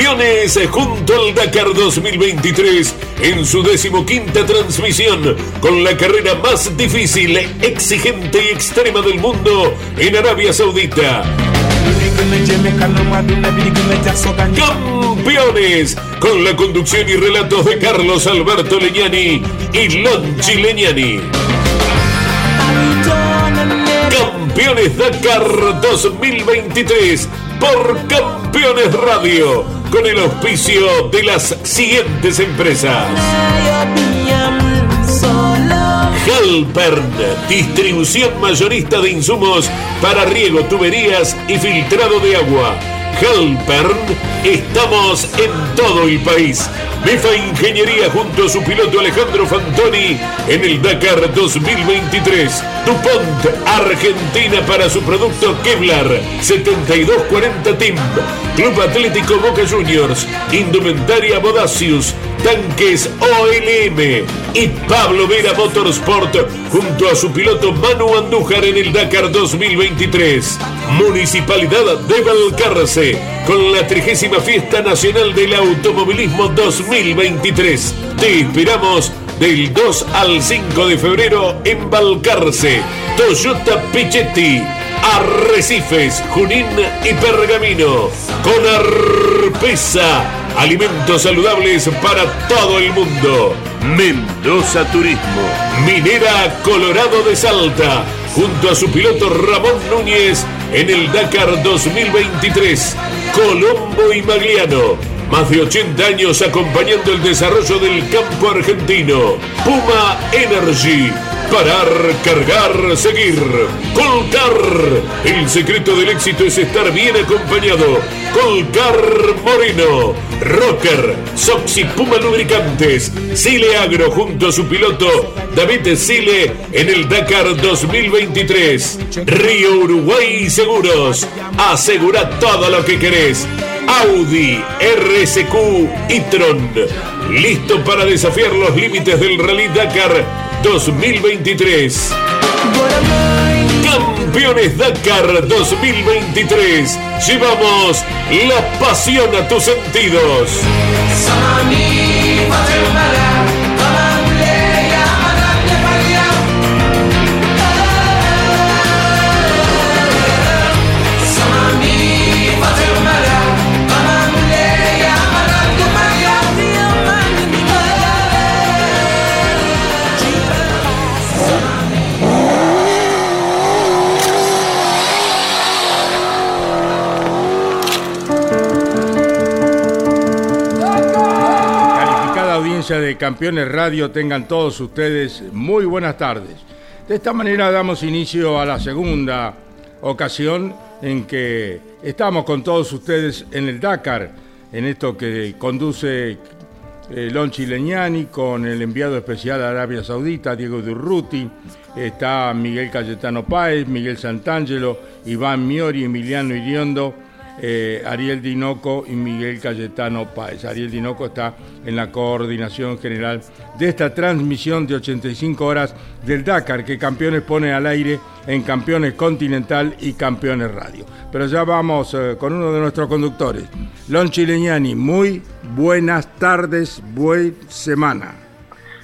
Campeones junto al Dakar 2023 en su decimoquinta transmisión con la carrera más difícil, exigente y extrema del mundo en Arabia Saudita. Campeones con la conducción y relatos de Carlos Alberto Leñani y Lonchi Leñani. Campeones Dakar 2023 por Campeones Radio con el auspicio de las siguientes empresas. Halpern, distribución mayorista de insumos para riego, tuberías y filtrado de agua. Halpern, estamos en todo el país. Befa Ingeniería junto a su piloto Alejandro Fantoni en el Dakar 2023. DuPont Argentina para su producto Kevlar 7240 Team. Club Atlético Boca Juniors. Indumentaria Bodacius. Tanques OLM. Y Pablo Vera Motorsport junto a su piloto Manu Andújar en el Dakar 2023. Municipalidad de Valcarce con la 30 Fiesta Nacional del Automovilismo 2023. Te esperamos del 2 al 5 de febrero en Balcarce, Toyota Pichetti, Arrecifes, Junín y Pergamino. Con Arpesa, alimentos saludables para todo el mundo. Mendoza Turismo, Minera Colorado de Salta, junto a su piloto Ramón Núñez en el Dakar 2023. Colombo y Magliano más de 80 años acompañando el desarrollo del campo argentino. Puma Energy. Parar, cargar, seguir. Colcar. El secreto del éxito es estar bien acompañado. Colcar Moreno. Rocker. Soxy Puma Lubricantes. Sile Agro junto a su piloto David Sile en el Dakar 2023. Río Uruguay Seguros. Asegura todo lo que querés. Audi RSQ e-tron. Listo para desafiar los límites del Rally Dakar 2023. Campeones Dakar 2023. Llevamos la pasión a tus sentidos. De Campeones Radio, tengan todos ustedes muy buenas tardes. De esta manera damos inicio a la segunda ocasión en que estamos con todos ustedes en el Dakar, en esto que conduce eh, Lonchi Leñani con el enviado especial a Arabia Saudita, Diego Durruti, está Miguel Cayetano Páez, Miguel Santangelo, Iván Miori, Emiliano Iriondo eh, Ariel Dinoco y Miguel Cayetano Páez. Ariel Dinoco está en la coordinación general de esta transmisión de 85 horas del Dakar que Campeones pone al aire en Campeones Continental y Campeones Radio. Pero ya vamos eh, con uno de nuestros conductores, Lon Chileñani. Muy buenas tardes, buena semana.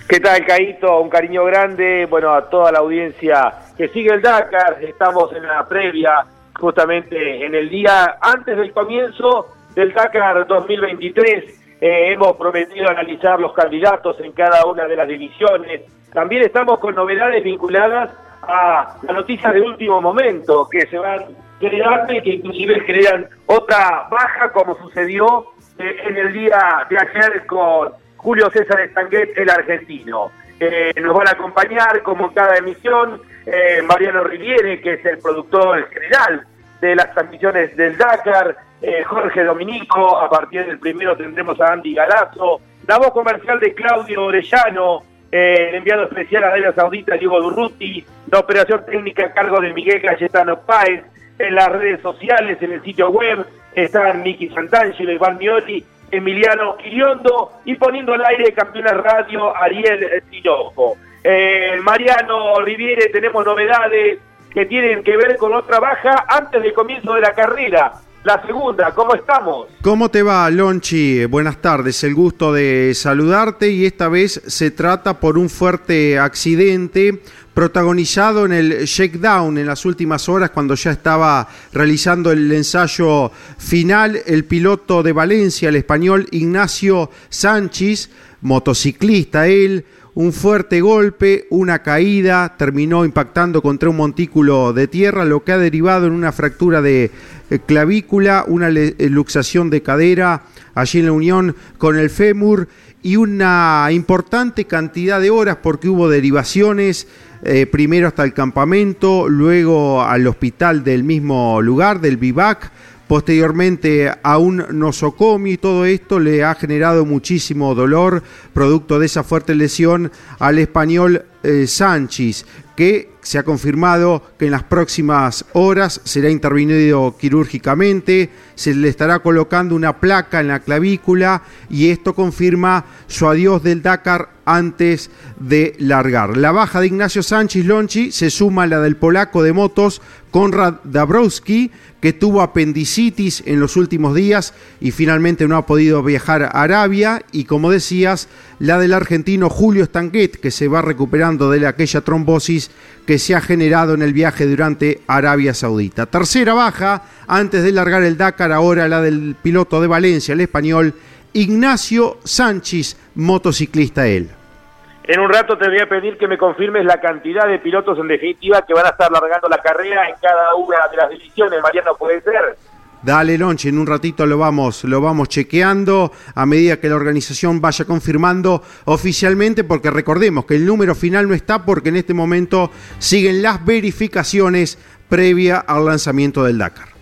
¿Qué tal, Caito? Un cariño grande, bueno, a toda la audiencia que sigue el Dakar. Estamos en la previa justamente en el día antes del comienzo del Dakar 2023. Eh, hemos prometido analizar los candidatos en cada una de las divisiones. También estamos con novedades vinculadas a las noticias de último momento que se van generando y que inclusive generan otra baja como sucedió eh, en el día de ayer con Julio César Estanguet, el argentino. Eh, nos van a acompañar como cada emisión eh, Mariano Riviere, que es el productor general de las transmisiones del Dakar, eh, Jorge Dominico, a partir del primero tendremos a Andy Galazo, la voz comercial de Claudio Orellano, eh, el enviado especial a Arabia Saudita, Diego Durruti, la operación técnica a cargo de Miguel Cayetano Páez, en las redes sociales, en el sitio web, están Miki Santangelo, Iván Mioli, Emiliano Quiriondo y poniendo al aire Campeones Radio Ariel Tinoco. Eh, Mariano Riviere, tenemos novedades que tienen que ver con otra baja antes del comienzo de la carrera. la segunda. ¿Cómo estamos? ¿Cómo te va, Lonchi? Buenas tardes, el gusto de saludarte y esta vez se trata por un fuerte accidente protagonizado en el shakedown en las últimas horas cuando ya estaba realizando el ensayo final el piloto de Valencia, el español Ignacio Sánchez, motociclista él, un fuerte golpe, una caída, terminó impactando contra un montículo de tierra, lo que ha derivado en una fractura de eh, clavícula, una eh, luxación de cadera allí en la unión con el fémur y una importante cantidad de horas porque hubo derivaciones eh, primero hasta el campamento, luego al hospital del mismo lugar, del Vivac, posteriormente a un nosocomio y todo esto le ha generado muchísimo dolor producto de esa fuerte lesión al español eh, Sánchez, que se ha confirmado que en las próximas horas será intervenido quirúrgicamente, se le estará colocando una placa en la clavícula y esto confirma su adiós del Dakar antes de largar. La baja de Ignacio Sánchez Lonchi se suma a la del polaco de motos Konrad Dabrowski, que tuvo apendicitis en los últimos días y finalmente no ha podido viajar a Arabia, y como decías, la del argentino Julio Stanguet, que se va recuperando de aquella trombosis que se ha generado en el viaje durante Arabia Saudita. Tercera baja, antes de largar el Dakar, ahora la del piloto de Valencia, el español Ignacio Sánchez, motociclista él. En un rato te voy a pedir que me confirmes la cantidad de pilotos en definitiva que van a estar largando la carrera en cada una de las divisiones. Mariano, ¿puede ser? Dale, Lonche, en un ratito lo vamos, lo vamos chequeando a medida que la organización vaya confirmando oficialmente, porque recordemos que el número final no está porque en este momento siguen las verificaciones previa al lanzamiento del Dakar.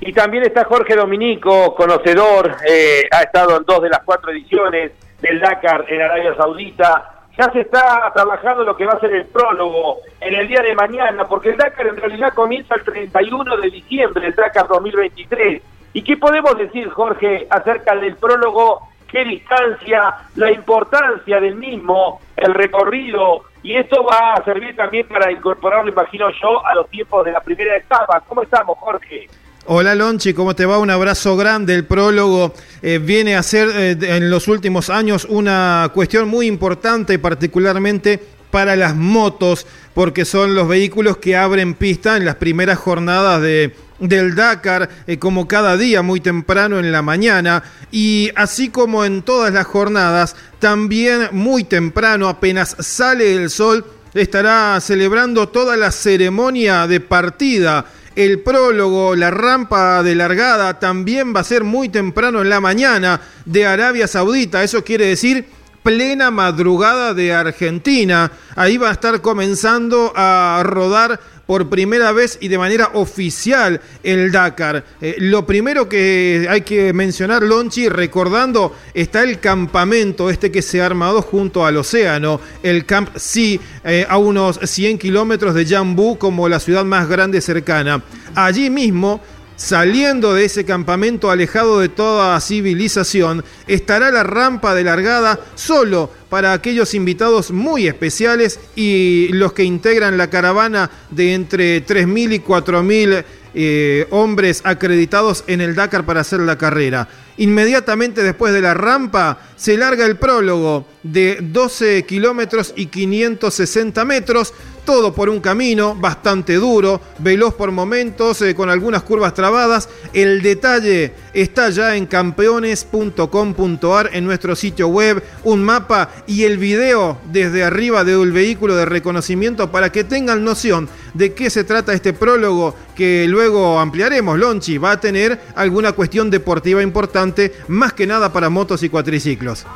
Y también está Jorge Dominico, conocedor, eh, ha estado en dos de las cuatro ediciones del Dakar en Arabia Saudita, ya se está trabajando lo que va a ser el prólogo en el día de mañana, porque el Dakar en realidad comienza el 31 de diciembre, el Dakar 2023. ¿Y qué podemos decir, Jorge, acerca del prólogo? ¿Qué distancia? La importancia del mismo, el recorrido. Y esto va a servir también para incorporarlo, imagino yo, a los tiempos de la primera etapa. ¿Cómo estamos, Jorge? Hola Lonchi, ¿cómo te va? Un abrazo grande. El prólogo eh, viene a ser eh, en los últimos años una cuestión muy importante, particularmente para las motos, porque son los vehículos que abren pista en las primeras jornadas de, del Dakar, eh, como cada día, muy temprano en la mañana. Y así como en todas las jornadas, también muy temprano, apenas sale el sol, estará celebrando toda la ceremonia de partida el prólogo, la rampa de largada también va a ser muy temprano en la mañana de Arabia Saudita. Eso quiere decir plena madrugada de Argentina. Ahí va a estar comenzando a rodar por primera vez y de manera oficial el Dakar. Eh, lo primero que hay que mencionar, Lonchi, recordando, está el campamento este que se ha armado junto al océano, el Camp Sea, eh, a unos 100 kilómetros de Jambu, como la ciudad más grande cercana. Allí mismo Saliendo de ese campamento alejado de toda civilización, estará la rampa de largada solo para aquellos invitados muy especiales y los que integran la caravana de entre 3.000 y 4.000 eh, hombres acreditados en el Dakar para hacer la carrera. Inmediatamente después de la rampa se larga el prólogo de 12 kilómetros y 560 metros, todo por un camino bastante duro, veloz por momentos, eh, con algunas curvas trabadas. El detalle está ya en campeones.com.ar en nuestro sitio web, un mapa y el video desde arriba del vehículo de reconocimiento para que tengan noción de qué se trata este prólogo que luego ampliaremos. Lonchi va a tener alguna cuestión deportiva importante, más que nada para motos y cuatriciclos.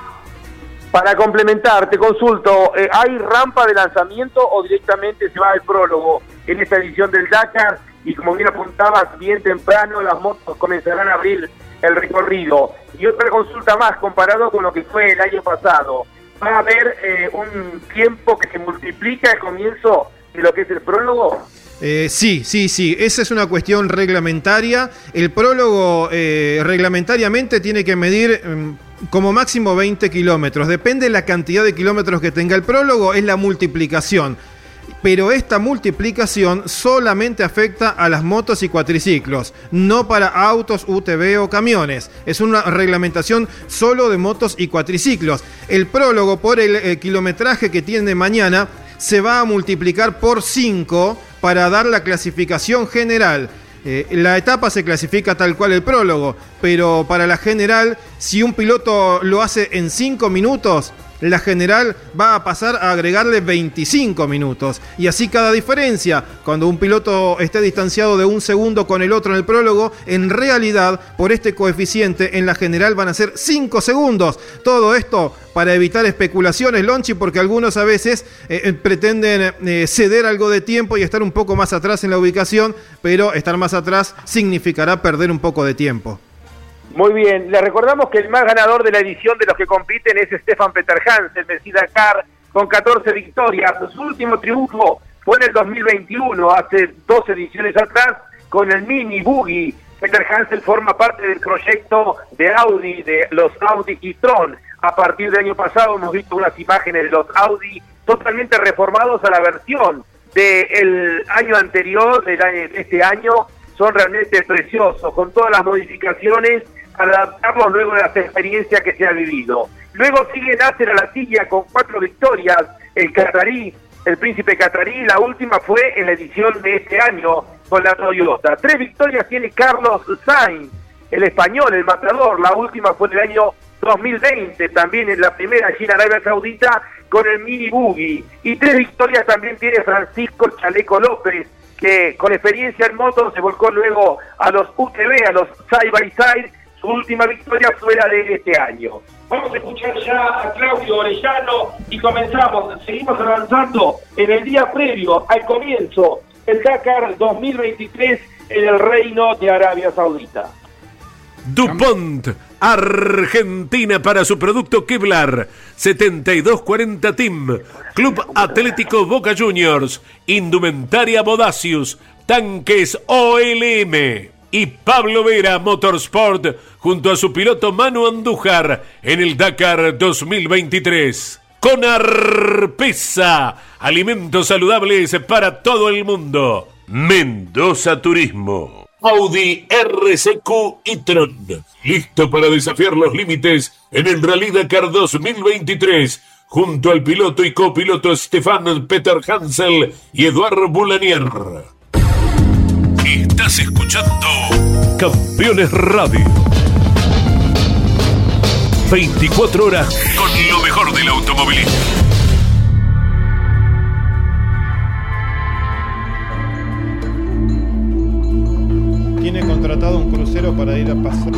Para complementar, te consulto, eh, ¿hay rampa de lanzamiento o directamente se va al prólogo en esta edición del Dakar? Y como bien apuntabas, bien temprano las motos comenzarán a abrir el recorrido. Y otra consulta más, comparado con lo que fue el año pasado, ¿va a haber eh, un tiempo que se multiplica al comienzo de lo que es el prólogo? Eh, sí, sí, sí, esa es una cuestión reglamentaria. El prólogo eh, reglamentariamente tiene que medir mm, como máximo 20 kilómetros. Depende de la cantidad de kilómetros que tenga el prólogo, es la multiplicación. pero esta multiplicación solamente afecta a las motos y cuatriciclos, no para autos, UTV o camiones. Es una reglamentación solo de motos y cuatriciclos. El prólogo por el, eh, kilometraje que tiene mañana se va a multiplicar por 5 para dar la clasificación general. Eh, la etapa se clasifica tal cual el prólogo, pero para la general, si un piloto lo hace en 5 minutos, la general va a pasar a agregarle 25 minutos. Y así cada diferencia. Cuando un piloto esté distanciado de un segundo con el otro en el prólogo, en realidad, por este coeficiente, en la general van a ser 5 segundos. Todo esto para evitar especulaciones, Lonchi, porque algunos a veces eh, eh, pretenden eh, ceder algo de tiempo y estar un poco más atrás en la ubicación, pero estar más atrás significará perder un poco de tiempo. Muy bien, le recordamos que el más ganador de la edición de los que compiten es Stefan Peter Hansen, del Dakar, con 14 victorias. Su último triunfo fue en el 2021, hace dos ediciones atrás, con el Mini Buggy. Peter Hansen forma parte del proyecto de Audi, de los Audi e-tron. A partir del año pasado hemos visto unas imágenes de los Audi totalmente reformados a la versión del año anterior, de este año, son realmente preciosos, con todas las modificaciones adaptarlos luego de las experiencias que se ha vivido. Luego sigue Nasser a la silla con cuatro victorias, el Catarí, el príncipe Catarí, la última fue en la edición de este año con la Toyota. Tres victorias tiene Carlos Sainz, el español, el matador, la última fue en el año 2020, también en la primera allí en Arabia Saudita con el Mini Buggy. Y tres victorias también tiene Francisco Chaleco López, que con experiencia en moto se volcó luego a los UTV, a los side by side última victoria fuera de este año. Vamos a escuchar ya a Claudio Orellano y comenzamos, seguimos avanzando en el día previo al comienzo del Dakar 2023 en el Reino de Arabia Saudita. DuPont, Argentina para su producto Kevlar, 7240 Team, Club Atlético Boca Juniors, Indumentaria Bodacius, Tanques OLM y Pablo Vera Motorsport junto a su piloto Manu Andújar en el Dakar 2023. Con Arpesa, alimentos saludables para todo el mundo. Mendoza Turismo. Audi RCQ y Tron. Listo para desafiar los límites en el Rally Dakar 2023 junto al piloto y copiloto Stefan Peter Hansel y Eduardo Boulanier. Estás escuchando Campeones Radio. 24 horas con lo mejor del automovilismo. Tiene contratado un crucero para ir a pasar.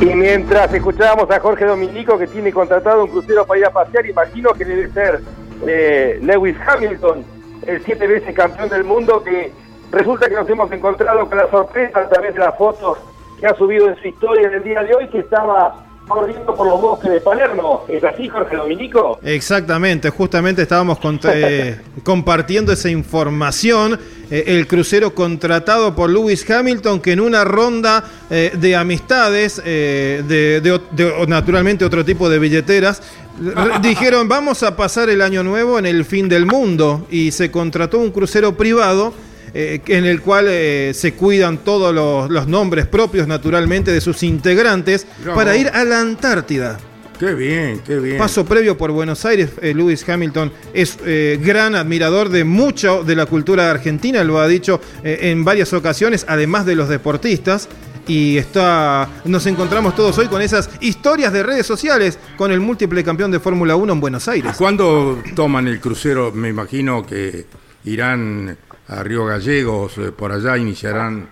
Y mientras escuchábamos a Jorge Dominico que tiene contratado un crucero para ir a pasear, imagino que debe ser eh, Lewis Hamilton, el siete veces campeón del mundo, que resulta que nos hemos encontrado con la sorpresa a través de las fotos que ha subido en su historia en el día de hoy, que estaba corriendo por los bosques de Palermo. ¿Es así, Jorge Dominico? Exactamente, justamente estábamos eh, compartiendo esa información. Eh, el crucero contratado por Lewis Hamilton, que en una ronda de amistades, de, naturalmente otro tipo de billeteras, dijeron, vamos a pasar el año nuevo en el fin del mundo y se contrató un crucero privado eh, en el cual eh, se cuidan todos los, nombres propios naturalmente de sus integrantes para ir a la Antártida. Qué bien, qué bien. Paso previo por Buenos Aires, eh, Lewis Hamilton es gran admirador de mucho de la cultura argentina, lo ha dicho en varias ocasiones, además de los deportistas y está, nos encontramos todos hoy con esas historias de redes sociales con el múltiple campeón de Fórmula 1 en Buenos Aires. ¿Cuándo toman el crucero? Me imagino que irán a Río Gallegos, eh, por allá iniciarán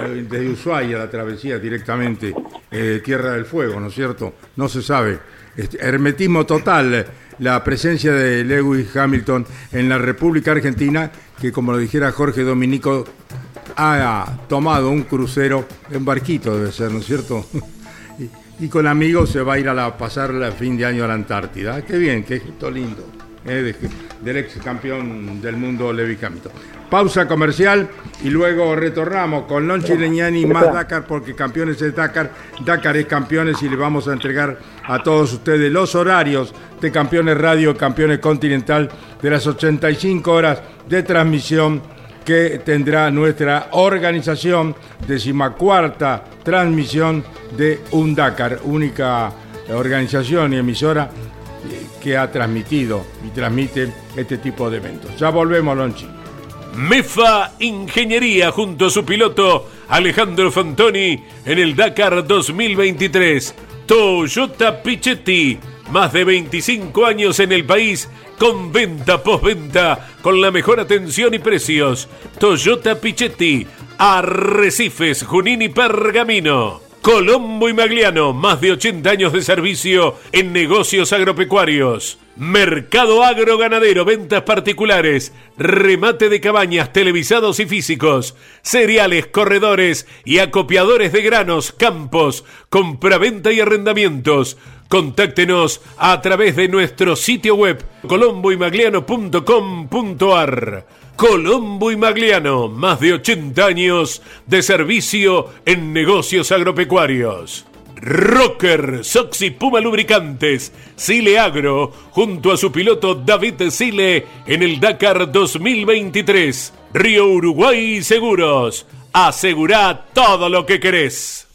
eh, desde Ushuaia la travesía directamente eh, Tierra del Fuego, ¿no es cierto? No se sabe. Este, hermetismo total la presencia de Lewis Hamilton en la República Argentina, que como lo dijera Jorge Dominico, ha tomado un crucero, un barquito debe ser, ¿no es cierto? y, con amigos se va a ir a pasar el fin de año a la Antártida. Qué bien, qué gesto lindo. eh, del ex campeón del mundo Levi Hamilton. Pausa comercial y luego retornamos con Lonchi Leñani más Dakar porque campeones es Dakar, Dakar es campeones y le vamos a entregar a todos ustedes los horarios de Campeones Radio, Campeones Continental de las 85 horas de transmisión que tendrá nuestra organización, decimacuarta transmisión de un Dakar, única organización y emisora que ha transmitido y transmite este tipo de eventos. Ya volvemos, Lonchi. MEFA Ingeniería junto a su piloto Alejandro Fantoni en el Dakar 2023. Toyota Pichetti, más de 25 años en el país con venta postventa con la mejor atención y precios. Toyota Pichetti, Arrecifes, Junín y Pergamino. Colombo y Magliano, más de 80 años de servicio en negocios agropecuarios. Mercado agroganadero, ventas particulares, remate de cabañas, televisados y físicos, cereales, corredores y acopiadores de granos, campos, compraventa y arrendamientos. Contáctenos a través de nuestro sitio web colomboymagliano.com.ar. Colombo y Magliano, más de 80 años de servicio en negocios agropecuarios. Rocker, Soxy Puma Lubricantes, Sile Agro, junto a su piloto David Sile en el Dakar 2023. Río Uruguay Seguros, asegura todo lo que querés.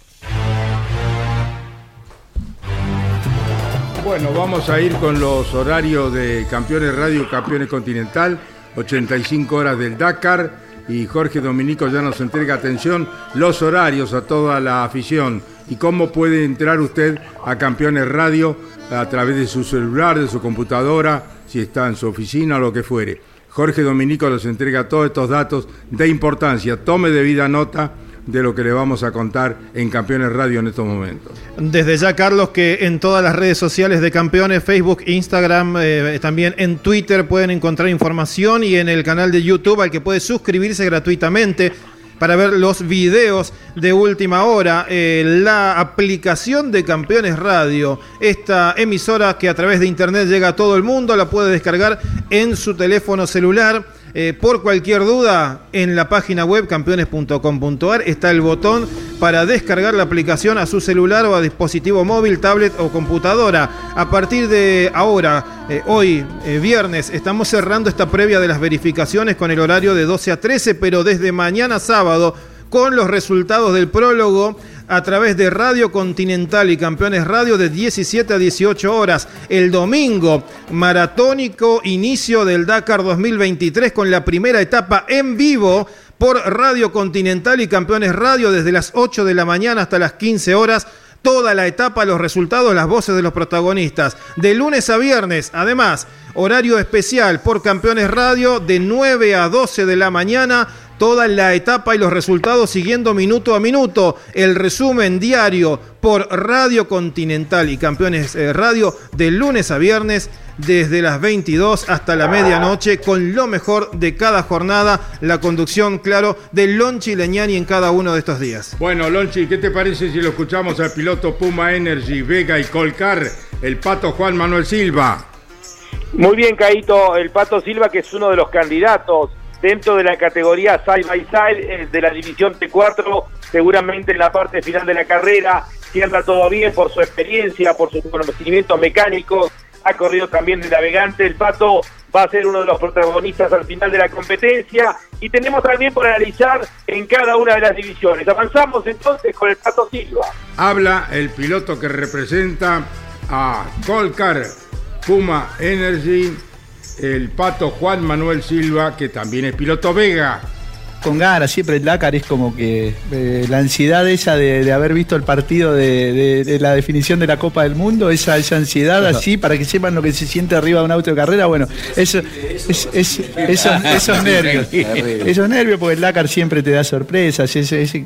Bueno, vamos a ir con los horarios de Campeones Radio, Campeones Continental, 85 horas del Dakar y Jorge Dominico ya nos entrega atención los horarios a toda la afición y cómo puede entrar usted a Campeones Radio a través de su celular, de su computadora, si está en su oficina o lo que fuere. Jorge Dominico nos entrega todos estos datos de importancia. Tome debida nota de lo que le vamos a contar en Campeones Radio en estos momentos. Desde ya, Carlos, que en todas las redes sociales de Campeones, Facebook, Instagram, eh, también en Twitter pueden encontrar información y en el canal de YouTube al que puede suscribirse gratuitamente para ver los videos de última hora. Eh, la aplicación de Campeones Radio, esta emisora que a través de internet llega a todo el mundo, la puede descargar en su teléfono celular eh, por cualquier duda, en la página web campeones.com.ar está el botón para descargar la aplicación a su celular o a dispositivo móvil, tablet o computadora. A partir de ahora, eh, hoy, eh, viernes, estamos cerrando esta previa de las verificaciones con el horario de 12 a 13, pero desde mañana sábado, con los resultados del prólogo a través de Radio Continental y Campeones Radio de 17 a 18 horas. El domingo, maratónico inicio del Dakar 2023 con la primera etapa en vivo por Radio Continental y Campeones Radio desde las 8 de la mañana hasta las 15 horas toda la etapa, los resultados, las voces de los protagonistas. De lunes a viernes, además, horario especial por Campeones Radio de 9 a 12 de la mañana toda la etapa y los resultados siguiendo minuto a minuto. El resumen diario por Radio Continental y Campeones eh, Radio de lunes a viernes desde las 22 hasta la medianoche con lo mejor de cada jornada, la conducción, claro, de Lonchi Leñani en cada uno de estos días. Bueno, Lonchi, ¿qué te parece si lo escuchamos al piloto Puma Energy, Vega y Colcar, el pato Juan Manuel Silva? Muy bien, Caito, el pato Silva que es uno de los candidatos dentro de la categoría side by side eh, de la división T4, seguramente en la parte final de la carrera, cierra todo bien por su experiencia, por su conocimiento mecánico, ha corrido también de navegante, el Pato va a ser uno de los protagonistas al final de la competencia y tenemos también por analizar en cada una de las divisiones. Avanzamos entonces con el Pato Silva. Habla el piloto que representa a Colcar Puma Energy el pato Juan Manuel Silva, que también es piloto Vega con ganas, siempre el Dakar es como que eh, la ansiedad esa de, haber visto el partido de, la definición de la Copa del Mundo, esa, esa ansiedad así, para que sepan lo que se siente arriba de un auto de carrera, bueno, eso, es, esos nervios, esos nervios, porque el Dakar siempre te da sorpresas,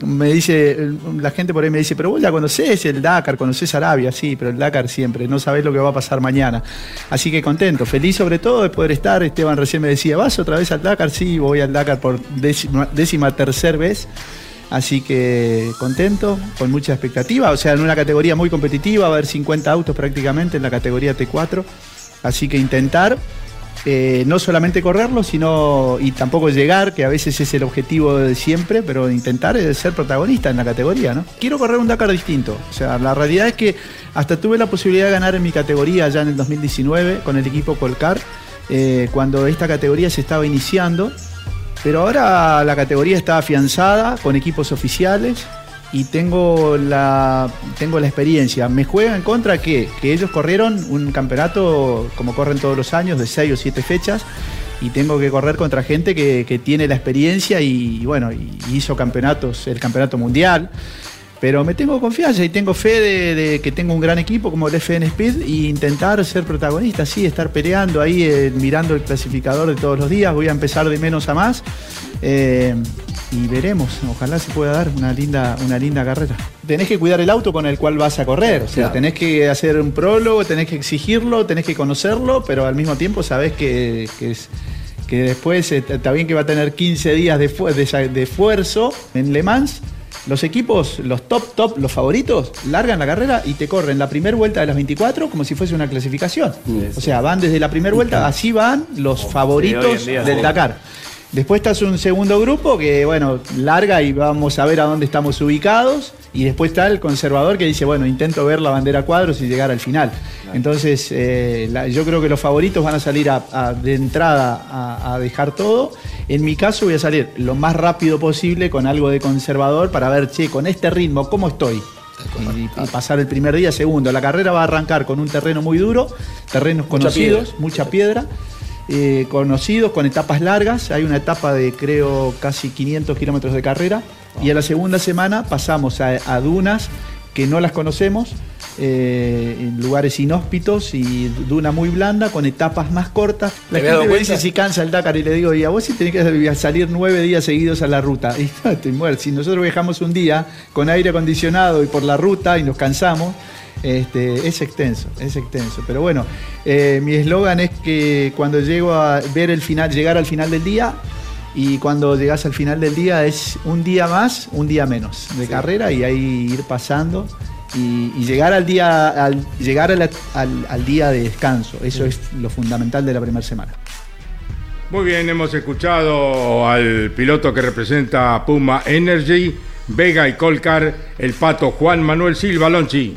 me dice, la gente por ahí me dice, pero vos ya conocés el Dakar, conocés Arabia, sí, pero el Dakar siempre, no sabés lo que va a pasar mañana. Así que contento, feliz sobre todo de poder estar, Esteban recién me decía, ¿vas otra vez al Dakar? Sí, voy al Dakar por décima décima tercera vez. Así que contento, con mucha expectativa. O sea, en una categoría muy competitiva, va a haber 50 autos prácticamente en la categoría T4. Así que intentar eh, no solamente correrlo, sino y tampoco llegar, que a veces es el objetivo de siempre, pero intentar ser protagonista en la categoría, ¿no? Quiero correr un Dakar distinto. O sea, la realidad es que hasta tuve la posibilidad de ganar en mi categoría ya en el 2019 con el equipo Colcar, eh, cuando esta categoría se estaba iniciando. Pero ahora la categoría está afianzada con equipos oficiales y tengo la, tengo la experiencia. Me juega en contra que, que ellos corrieron un campeonato, como corren todos los años, de 6 o 7 fechas, y tengo que correr contra gente que, que tiene la experiencia y, bueno, y hizo campeonatos, el campeonato mundial. Pero me tengo confianza y tengo fe de, que tengo un gran equipo como el FN Speed e intentar ser protagonista, sí, estar peleando ahí, eh, mirando el clasificador de todos los días. Voy a empezar de menos a más. Eh, y veremos, ojalá se pueda dar una linda, una linda carrera. Tenés que cuidar el auto con el cual vas a correr, o sea, tenés que hacer un prólogo, tenés que exigirlo, tenés que conocerlo, pero al mismo tiempo sabés que, que, después eh, está bien que va a tener 15 días de, de, esfuerzo en Le Mans. Los equipos, los top, top, los favoritos, largan la carrera y te corren la primera vuelta de las 24 como si fuese una clasificación. O sea, van desde la primera vuelta, así van los favoritos del Dakar. Después está un segundo grupo que, bueno, larga y vamos a ver a dónde estamos ubicados. Y después está el conservador que dice, bueno, intento ver la bandera cuadros y llegar al final. Entonces, eh, yo creo que los favoritos van a salir de entrada a, dejar todo. En mi caso voy a salir lo más rápido posible con algo de conservador para ver, che, con este ritmo, ¿cómo estoy? Y, pasar el primer día, segundo. La carrera va a arrancar con un terreno muy duro, terrenos conocidos, mucha piedra eh, conocidos con etapas largas. Hay una etapa de creo casi 500 kilómetros de carrera. Y a la segunda semana pasamos a, dunas que no las conocemos, eh, en lugares inhóspitos y duna muy blanda, con etapas más cortas. La gente me dice si cansa el Dakar y le digo, y a vos si tenés que salir nueve días seguidos a la ruta. Y no, Si nosotros viajamos un día con aire acondicionado y por la ruta y nos cansamos, este, es extenso, es extenso. Pero bueno, eh, mi eslogan es que cuando llego a ver el final, llegar al final del día, y cuando llegas al final del día es un día más, un día menos de carrera y ahí ir pasando y, llegar al día, al, llegar al, día de descanso. Eso es lo fundamental de la primera semana. Muy bien, hemos escuchado al piloto que representa Puma Energy, Vega y Colcar, el pato Juan Manuel Silva Lonchi.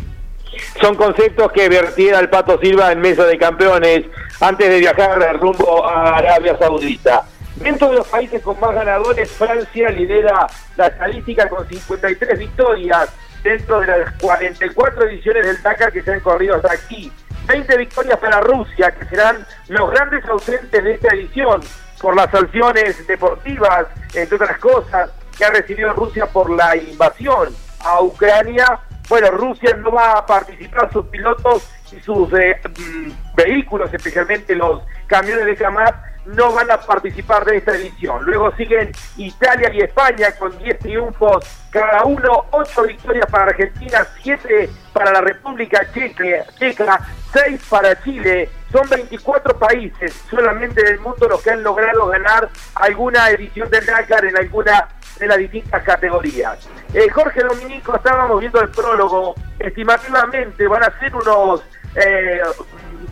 Son conceptos que vertiera el Pato Silva en mesa de campeones antes de viajar rumbo a Arabia Saudita. Dentro de los países con más ganadores, Francia lidera la estadística con 53 victorias dentro de las 44 ediciones del Dakar que se han corrido hasta aquí. 20 victorias para Rusia, que serán los grandes ausentes de esta edición por las sanciones deportivas, entre otras cosas, que ha recibido Rusia por la invasión a Ucrania bueno, Rusia no va a participar, sus pilotos y sus eh, mm, vehículos, especialmente los camiones de Kamaz, no van a participar de esta edición. Luego siguen Italia y España con 10 triunfos cada uno, 8 victorias para Argentina, 7 para la República Checa, Checa 6 para Chile. Son 24 países solamente del mundo los que han logrado ganar alguna edición del Dakar en alguna de las distintas categorías. Eh, Jorge Dominico, estábamos viendo el prólogo, estimativamente van a ser unos eh,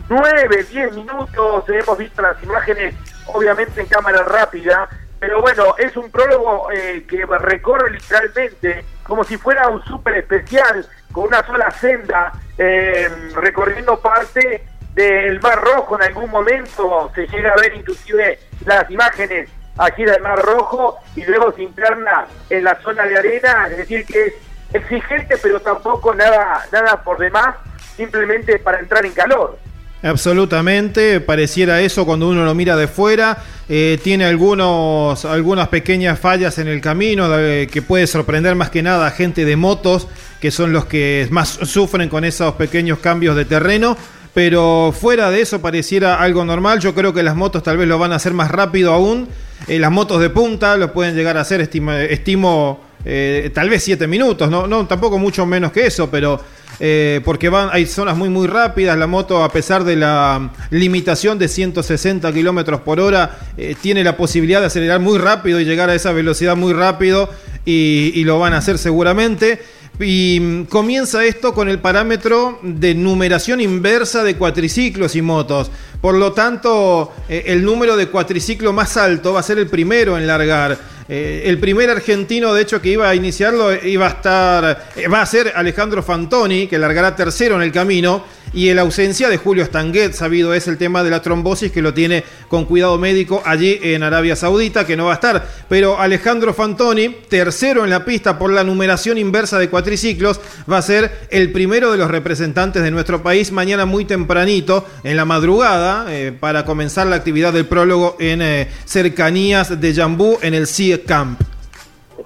9, 10 minutos, hemos visto las imágenes obviamente en cámara rápida, pero bueno, es un prólogo eh, que recorre literalmente como si fuera un súper especial, con una sola senda, eh, recorriendo parte del Mar Rojo. En algún momento, se llega a ver inclusive las imágenes aquí del Mar Rojo y luego se interna en la zona de arena, es decir que es exigente pero tampoco nada, nada por demás, simplemente para entrar en calor. Absolutamente, pareciera eso cuando uno lo mira de fuera. Eh, tiene algunos, algunas pequeñas fallas en el camino que puede sorprender más que nada a gente de motos, que son los que más sufren con esos pequeños cambios de terreno pero fuera de eso pareciera algo normal. Yo creo que las motos tal vez lo van a hacer más rápido aún. Eh, las motos de punta lo pueden llegar a hacer, estimo, eh, tal vez 7 minutos, no, tampoco mucho menos que eso, pero eh, porque van, hay zonas muy muy rápidas, la moto a pesar de la limitación de 160 kilómetros por hora, tiene la posibilidad de acelerar muy rápido y llegar a esa velocidad muy rápido y, y lo van a hacer seguramente Y mm, comienza esto con el parámetro de numeración inversa de cuatriciclos y motos. Por lo tanto, eh, el número de cuatriciclo más alto va a ser el primero en largar. Eh, el primer argentino, de hecho, que iba a iniciarlo iba a estar, eh, va a ser Alejandro Fantoni, que largará tercero en el camino y la ausencia de Julio Stanguet, sabido es el tema de la trombosis que lo tiene con cuidado médico allí en Arabia Saudita, que no va a estar. Pero Alejandro Fantoni, tercero en la pista por la numeración inversa de cuatriciclos, va a ser el primero de los representantes de nuestro país mañana muy tempranito, en la madrugada, eh, para comenzar la actividad del prólogo en eh, cercanías de Jambú, en el Sea Camp.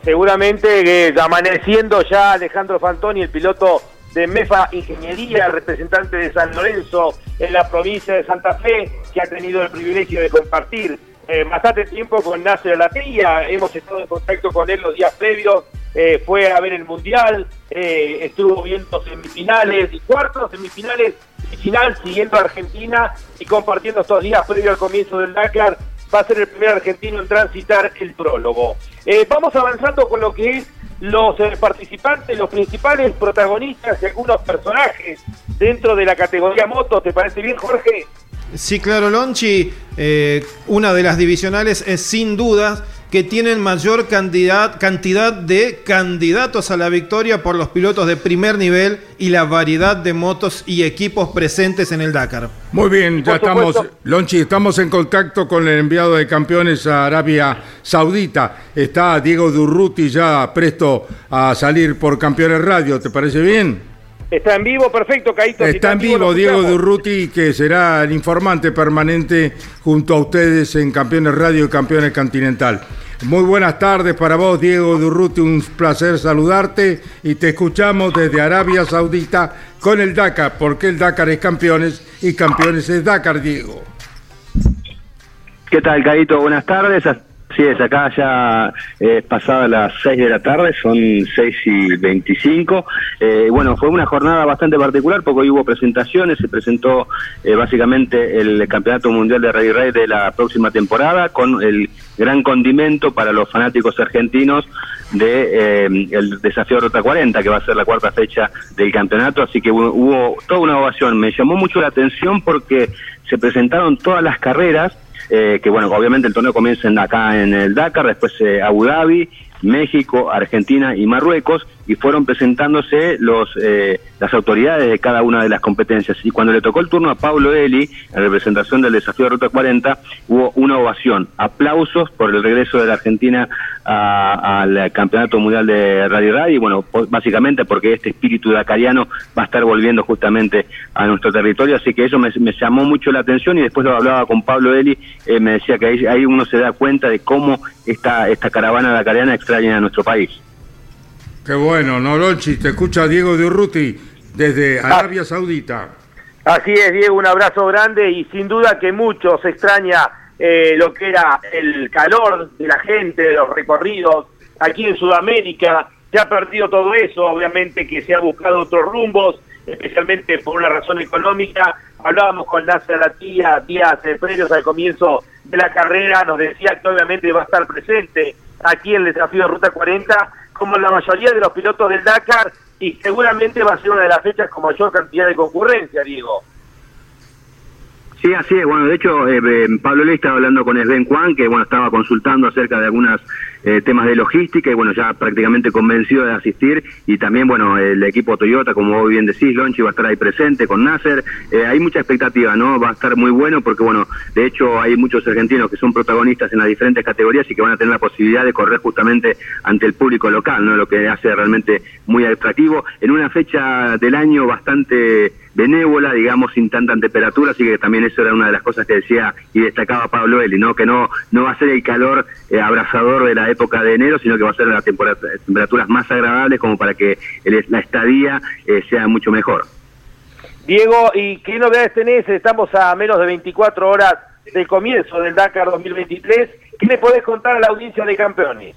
Seguramente que amaneciendo ya Alejandro Fantoni, el piloto de MEFA Ingeniería, representante de San Lorenzo en la provincia de Santa Fe, que ha tenido el privilegio de compartir eh, bastante tiempo con Nasser Latría, hemos estado en contacto con él los días previos, eh, fue a ver el Mundial, eh, estuvo viendo semifinales y cuartos, semifinales y final, siguiendo a Argentina y compartiendo estos días previos al comienzo del Dakar, va a ser el primer argentino en transitar el prólogo. vamos avanzando con lo que es los eh, participantes, los principales protagonistas y algunos personajes dentro de la categoría moto. ¿Te parece bien, Jorge? Sí, claro, Lonchi. Eh, una de las divisionales es sin dudas que tienen mayor cantidad, cantidad de candidatos a la victoria por los pilotos de primer nivel y la variedad de motos y equipos presentes en el Dakar. Muy bien, ya estamos, Lonchi, estamos en contacto con el enviado de campeones a Arabia Saudita. Está Diego Durruti ya presto a salir por Campeones Radio, ¿te parece bien? Está en vivo, perfecto, Caíto. Está en vivo Diego Durruti, que será el informante permanente junto a ustedes en Campeones Radio y Campeones Continental. Muy buenas tardes para vos, Diego Durruti. Un placer saludarte y te escuchamos desde Arabia Saudita con el Dakar, porque el Dakar es campeones y campeones es Dakar, Diego. ¿Qué tal, Caito? Buenas tardes. Sí, es acá ya eh, pasada las 6 de la tarde, son 6 y 25. Eh, bueno, fue una jornada bastante particular porque hoy hubo presentaciones, se presentó eh, básicamente el Campeonato Mundial de Rally Raid de la próxima temporada con el gran condimento para los fanáticos argentinos de eh, el desafío Rota 40, que va a ser la cuarta fecha del campeonato, así que hubo, hubo toda una ovación. Me llamó mucho la atención porque se presentaron todas las carreras eh, que bueno, obviamente el torneo comienza acá en el Dakar, después eh, Abu Dhabi, México, Argentina y Marruecos, y fueron presentándose los eh, las autoridades de cada una de las competencias. Y cuando le tocó el turno a Pablo Eli, en representación del desafío de Ruta 40, hubo una ovación, aplausos por el regreso de la Argentina al Campeonato Mundial de Radio Radio, y bueno, básicamente porque este espíritu dacariano va a estar volviendo justamente a nuestro territorio, así que eso me, llamó mucho la atención y después lo hablaba con Pablo Eli, eh, me decía que ahí, ahí, uno se da cuenta de cómo esta, esta caravana dacariana extraña a nuestro país. Qué bueno, Nolonchi, te escucha Diego de Urruti desde ah. Arabia Saudita. Así es, Diego, un abrazo grande y sin duda que mucho se extraña eh, lo que era el calor de la gente, de los recorridos aquí en Sudamérica. Se ha perdido todo eso, obviamente que se ha buscado otros rumbos, especialmente por una razón económica. Hablábamos con Nasser Latía días previos al comienzo de la carrera, nos decía que obviamente va a estar presente aquí en el desafío de Ruta 40 como la mayoría de los pilotos del Dakar y seguramente va a ser una de las fechas con mayor cantidad de concurrencia, Diego. Sí, así es. Bueno, de hecho, eh, eh, Pablo Le estaba hablando con Sven Juan, que bueno, estaba consultando acerca de algunos eh, temas de logística y bueno, ya prácticamente convencido de asistir. Y también, bueno, el equipo Toyota, como vos bien decís, Lonchi va a estar ahí presente con Nasser. hay mucha expectativa, ¿no? Va a estar muy bueno porque, bueno, de hecho hay muchos argentinos que son protagonistas en las diferentes categorías y que van a tener la posibilidad de correr justamente ante el público local, ¿no? Lo que hace realmente muy atractivo. En una fecha del año bastante benévola, digamos, sin tanta temperatura, así que también eso era una de las cosas que decía y destacaba Pablo Eli, ¿no? Que no, no va a ser el calor eh, abrasador de la época de enero, sino que va a ser las temperaturas más agradables como para que la estadía eh, sea mucho mejor. Diego, ¿y qué novedades tenés? Estamos a menos de 24 horas del comienzo del Dakar 2023. ¿Qué le podés contar a la audiencia de campeones?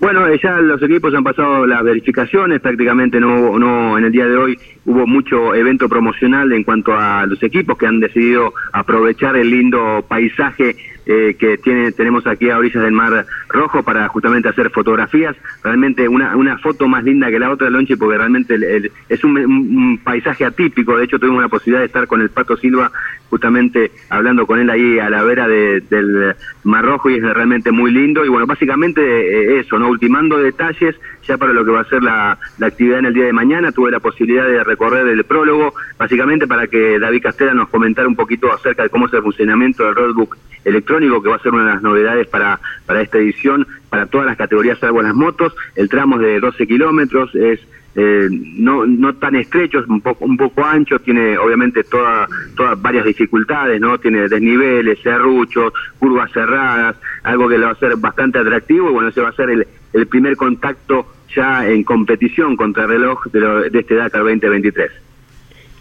Bueno, eh, ya los equipos han pasado las verificaciones, prácticamente no, no en el día de hoy hubo mucho evento promocional en cuanto a los equipos que han decidido aprovechar el lindo paisaje eh, que tiene, tenemos aquí a orillas del Mar Rojo para justamente hacer fotografías. Realmente una, una foto más linda que la otra, Lonchi, porque realmente es un, paisaje atípico. De hecho, tuvimos la posibilidad de estar con el Pato Silva justamente hablando con él ahí a la vera del Mar Rojo y es realmente muy lindo. Y bueno, básicamente eh, eso, ¿no? Ultimando detalles ya para lo que va a ser la, actividad en el día de mañana. Tuve la posibilidad de recorrer el prólogo, básicamente para que David Castela nos comentara un poquito acerca de cómo es el funcionamiento del roadbook electrónico, que va a ser una de las novedades para, para esta edición, para todas las categorías salvo las motos. El tramo es de 12 kilómetros, es eh, no, no tan estrecho, es un poco, un poco ancho, tiene obviamente todas todas varias dificultades, ¿no? Tiene desniveles, serruchos, curvas cerradas, algo que le va a ser bastante atractivo y bueno, ese va a ser el, el primer contacto ya en competición contra el reloj de, de este Dakar 2023.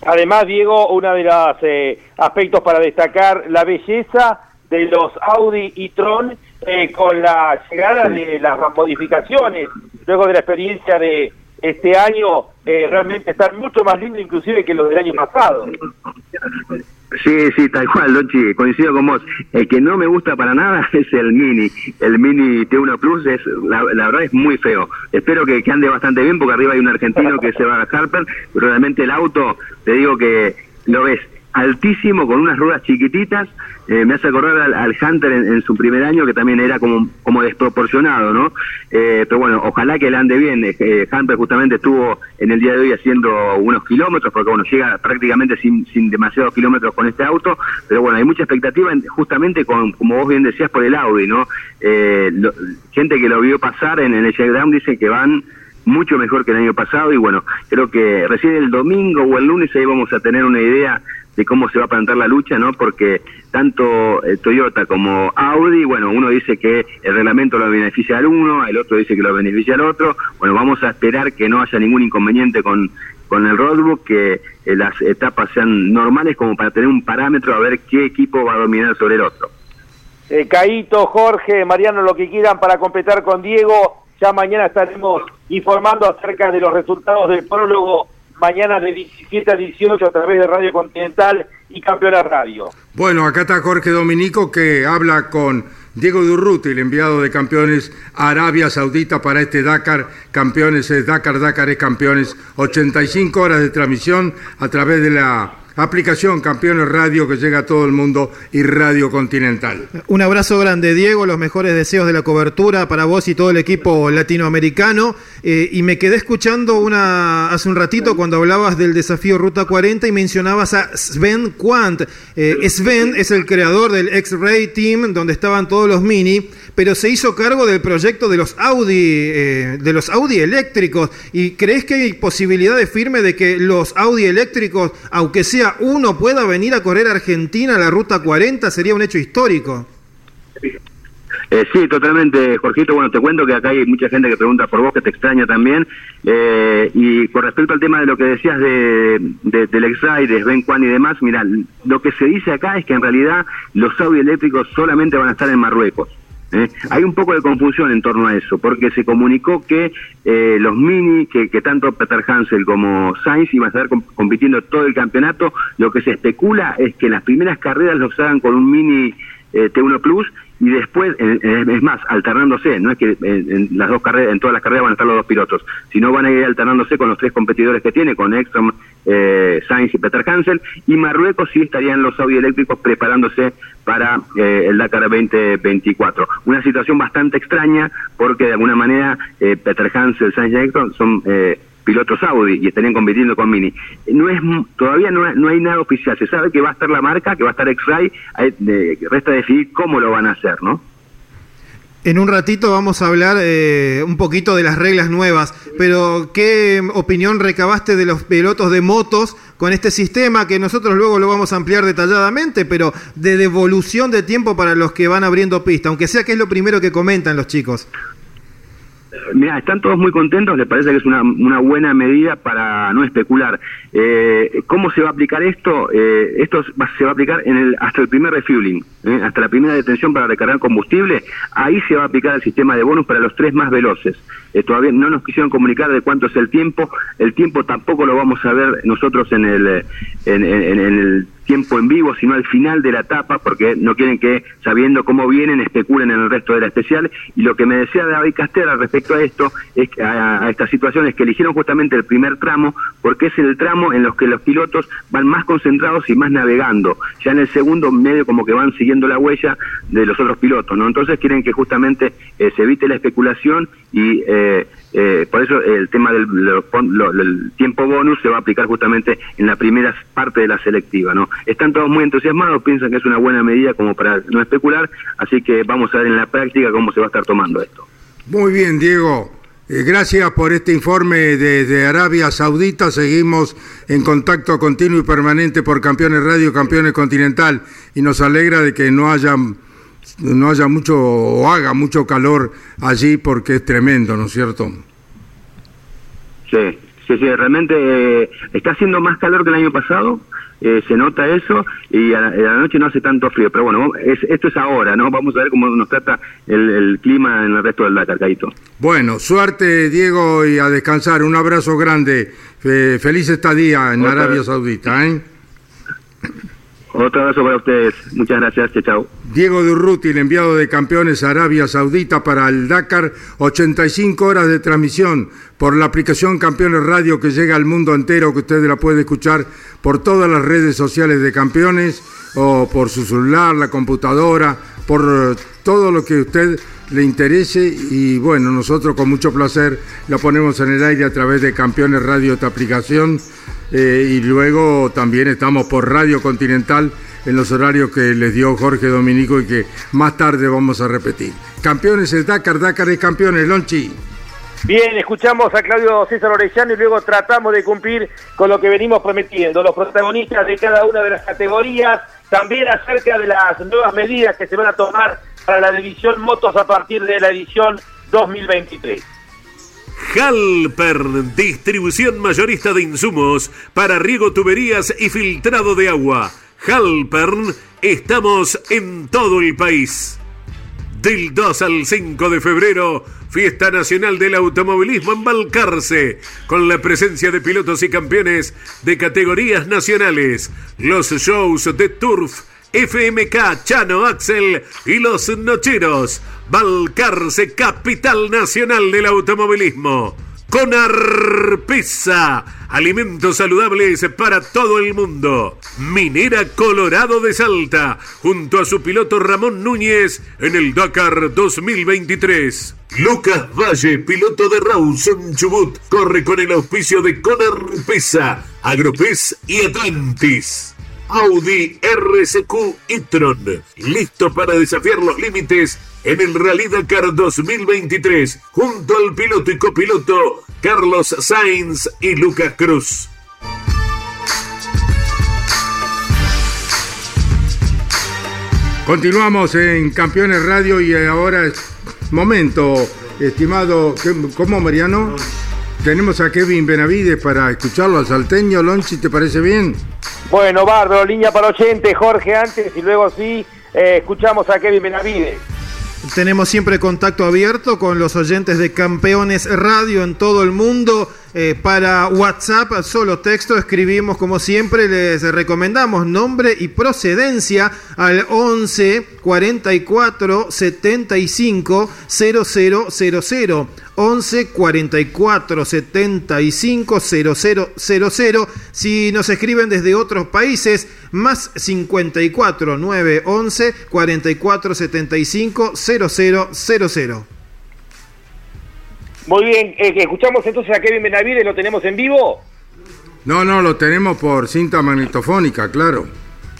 Además, Diego, uno de los eh, aspectos para destacar, la belleza de los Audi y Tron eh, con la llegada de las modificaciones, luego de la experiencia de este año, eh, realmente están mucho más lindos inclusive que los del año pasado. Sí, sí, tal cual, Lochi, coincido con vos. El que no me gusta para nada es el Mini. El Mini T1 Plus, es la, verdad es muy feo. Espero que, ande bastante bien porque arriba hay un argentino que se va a Harper, pero realmente el auto, te digo que lo ves altísimo con unas ruedas chiquititas. Eh, me hace acordar al, Hunter en, su primer año que también era como, desproporcionado, ¿no? Eh, pero bueno, ojalá que le ande bien. Eh, Hunter justamente estuvo en el día de hoy haciendo unos kilómetros, porque bueno, llega prácticamente sin, sin demasiados kilómetros con este auto, pero bueno, hay mucha expectativa justamente con, como vos bien decías, por el Audi, ¿no? gente que lo vio pasar en, el Down dice que van mucho mejor que el año pasado y bueno, creo que recién el domingo o el lunes ahí vamos a tener una idea de cómo se va a plantar la lucha, ¿no? Porque tanto eh, Toyota como Audi, bueno, uno dice que el reglamento lo beneficia al uno, el otro dice que lo beneficia al otro. Bueno, vamos a esperar que no haya ningún inconveniente con, con el roadbook, que eh, las etapas sean normales como para tener un parámetro a ver qué equipo va a dominar sobre el otro. Eh, Caito, Jorge, Mariano, lo que quieran para completar con Diego. Ya mañana estaremos informando acerca de los resultados del prólogo mañana de 17 a 18 a través de Radio Continental y Campeona Radio. Bueno, acá está Jorge Dominico que habla con Diego Durruti, el enviado de campeones a Arabia Saudita para este Dakar. Campeones es Dakar, Dakar es campeones. 85 horas de transmisión a través de la Aplicación Campeones Radio que llega a todo el mundo y Radio Continental. Un abrazo grande, Diego. Los mejores deseos de la cobertura para vos y todo el equipo latinoamericano. Eh, y me quedé escuchando una hace un ratito cuando hablabas del desafío Ruta 40 y mencionabas a Sven Quant. Eh, Sven es el creador del X-Ray Team, donde estaban todos los mini, pero se hizo cargo del proyecto de los Audi, eh, de los Audi eléctricos. ¿Y crees que hay posibilidad de firme de que los Audi eléctricos, aunque sea uno pueda venir a correr a Argentina la Ruta 40 sería un hecho histórico. Eh, sí, totalmente, Jorgito. Bueno, te cuento que acá hay mucha gente que pregunta por vos, que te extraña también. Eh, y con respecto al tema de lo que decías de, del X-Ray, de Sven Kwan y demás, mira, lo que se dice acá es que en realidad los audio eléctricos solamente van a estar en Marruecos. ¿Eh? Hay un poco de confusión en torno a eso, porque se comunicó que eh, los mini, que, tanto Peter Hansel como Sainz iban a estar compitiendo todo el campeonato, lo que se especula es que las primeras carreras los hagan con un mini eh, T1 Plus y después, es más, alternándose, no es que en, las dos carreras, en todas las carreras van a estar los dos pilotos, sino van a ir alternándose con los tres competidores que tiene, con Ekstrom, eh, Sainz y Peter Hansel, y Marruecos sí estarían los eléctricos preparándose para eh, el Dakar 2024. Una situación bastante extraña porque de alguna manera eh, Peter Hansel, Sainz y Ekstrom son... Eh, pilotos Audi y estarían compitiendo con Mini. No es todavía no, no hay nada oficial. Se sabe que va a estar la marca, que va a estar X-Ray. Resta decidir cómo lo van a hacer, ¿no? En un ratito vamos a hablar eh, un poquito de las reglas nuevas, pero ¿qué opinión recabaste de los pilotos de motos con este sistema que nosotros luego lo vamos a ampliar detalladamente, pero de devolución de tiempo para los que van abriendo pista, aunque sea que es lo primero que comentan los chicos? Mira, están todos muy contentos, les parece que es una, una buena medida para no especular. Eh, ¿Cómo se va a aplicar esto? Eh, esto se va a aplicar en el, hasta el primer refueling, eh, hasta la primera detención para recargar combustible. Ahí se va a aplicar el sistema de bonus para los tres más veloces. todavía no nos quisieron comunicar de cuánto es el tiempo. El tiempo tampoco lo vamos a ver nosotros en el, en, en el tiempo en vivo, sino al final de la etapa, porque no quieren que, sabiendo cómo vienen, especulen en el resto de la especial. Y lo que me decía David Castera respecto a esto, es que a, esta situación, es que eligieron justamente el primer tramo, porque es el tramo en los que los pilotos van más concentrados y más navegando. Ya en el segundo medio como que van siguiendo la huella de los otros pilotos, ¿no? Entonces quieren que justamente eh, se evite la especulación y eh, eh, por eso el tema del, tiempo bonus se va a aplicar justamente en la primera parte de la selectiva. no Están todos muy entusiasmados, piensan que es una buena medida como para no especular, así que vamos a ver en la práctica cómo se va a estar tomando esto. Muy bien, Diego. Eh, gracias por este informe desde Arabia Saudita. Seguimos en contacto continuo y permanente por Campeones Radio, Campeones Continental y nos alegra de que no haya no haya mucho o haga mucho calor allí porque es tremendo, ¿no es cierto? Sí, sí, sí, realmente eh, está haciendo más calor que el año pasado, eh, se nota eso y a la, noche no hace tanto frío, pero bueno, esto es ahora, ¿no? Vamos a ver cómo nos trata el, clima en el resto del Dakar, Bueno, suerte Diego y a descansar, un abrazo grande, feliz estadía en Arabia Saudita, ¿eh? Otro abrazo para ustedes. Muchas gracias. Chao. Diego Durruti, el enviado de campeones a Arabia Saudita para el Dakar. 85 horas de transmisión por la aplicación Campeones Radio que llega al mundo entero, que usted la puede escuchar por todas las redes sociales de campeones o por su celular, la computadora, por todo lo que a usted le interese y bueno, nosotros con mucho placer la ponemos en el aire a través de Campeones Radio, esta aplicación eh, y luego también estamos por Radio Continental en los horarios que les dio Jorge Dominico y que más tarde vamos a repetir. Campeones es Dakar, Dakar es campeones, Lonchi. Bien, escuchamos a Claudio César Orellano y luego tratamos de cumplir con lo que venimos prometiendo, los protagonistas de cada una de las categorías, también acerca de las nuevas medidas que se van a tomar para la división motos a partir de la edición 2023. Halper, distribución mayorista de insumos para riego, tuberías y filtrado de agua. Halpern, estamos en todo el país. Del 2 al 5 de febrero, Fiesta Nacional del Automovilismo en Balcarce, con la presencia de pilotos y campeones de categorías nacionales, los shows de Turf, FMK, Chano Axel y los Nocheros. Balcarce, capital nacional del automovilismo. Con Arpesa, alimentos saludables para todo el mundo. Minera Colorado de Salta, junto a su piloto Ramón Núñez en el Dakar 2023. Lucas Valle, piloto de Rawson Chubut, corre con el auspicio de Conar Pesa, Agropes y Atlantis. Audi RSQ e-tron, listo para desafiar los límites en el Rally Dakar 2023, junto al piloto y copiloto Carlos Sainz y Lucas Cruz. Continuamos en Campeones Radio y ahora es momento, estimado, ¿cómo Mariano? Tenemos a Kevin Benavides para escucharlo al salteño. Lonchi, ¿te parece bien? Bueno, Bárbaro, línea para oyente, Jorge antes y luego sí, eh, escuchamos a Kevin Benavides. Tenemos siempre contacto abierto con los oyentes de Campeones Radio en todo el mundo. Eh, para WhatsApp, solo texto, escribimos como siempre, les recomendamos nombre y procedencia al 11 44 75 0000. 11 44 75 0000. Si nos escriben desde otros países, más 54 9 11 44 75 0000. Muy bien, eh, escuchamos entonces a Kevin Benavides, ¿lo tenemos en vivo? No, no, lo tenemos por cinta magnetofónica, claro.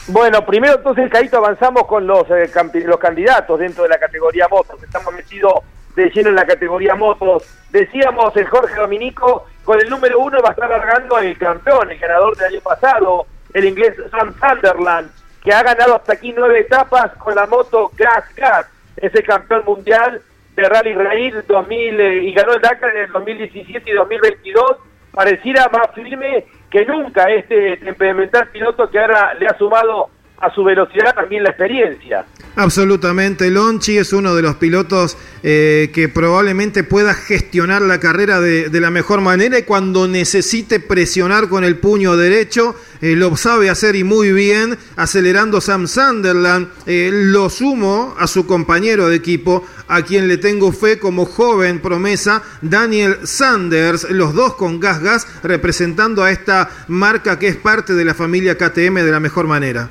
Bueno, primero entonces, Caíto, avanzamos con los, eh, los candidatos dentro de la categoría motos. Estamos metidos de lleno en la categoría motos. Decíamos el Jorge Dominico, con el número uno va a estar largando el campeón, el ganador del año pasado, el inglés Sam Sunderland, que ha ganado hasta aquí nueve etapas con la moto Gas Gas, ese campeón mundial de Rally Raid 2000 eh, y ganó el Dakar en el 2017 y 2022, pareciera más firme que nunca este temperamentado piloto que ahora le ha sumado a su velocidad también la experiencia. Absolutamente, Lonchi es uno de los pilotos eh, que probablemente pueda gestionar la carrera de, la mejor manera y cuando necesite presionar con el puño derecho, eh, lo sabe hacer y muy bien, acelerando Sam Sunderland. Eh, lo sumo a su compañero de equipo, a quien le tengo fe como joven promesa, Daniel Sanders, los dos con gas gas, representando a esta marca que es parte de la familia KTM de la mejor manera.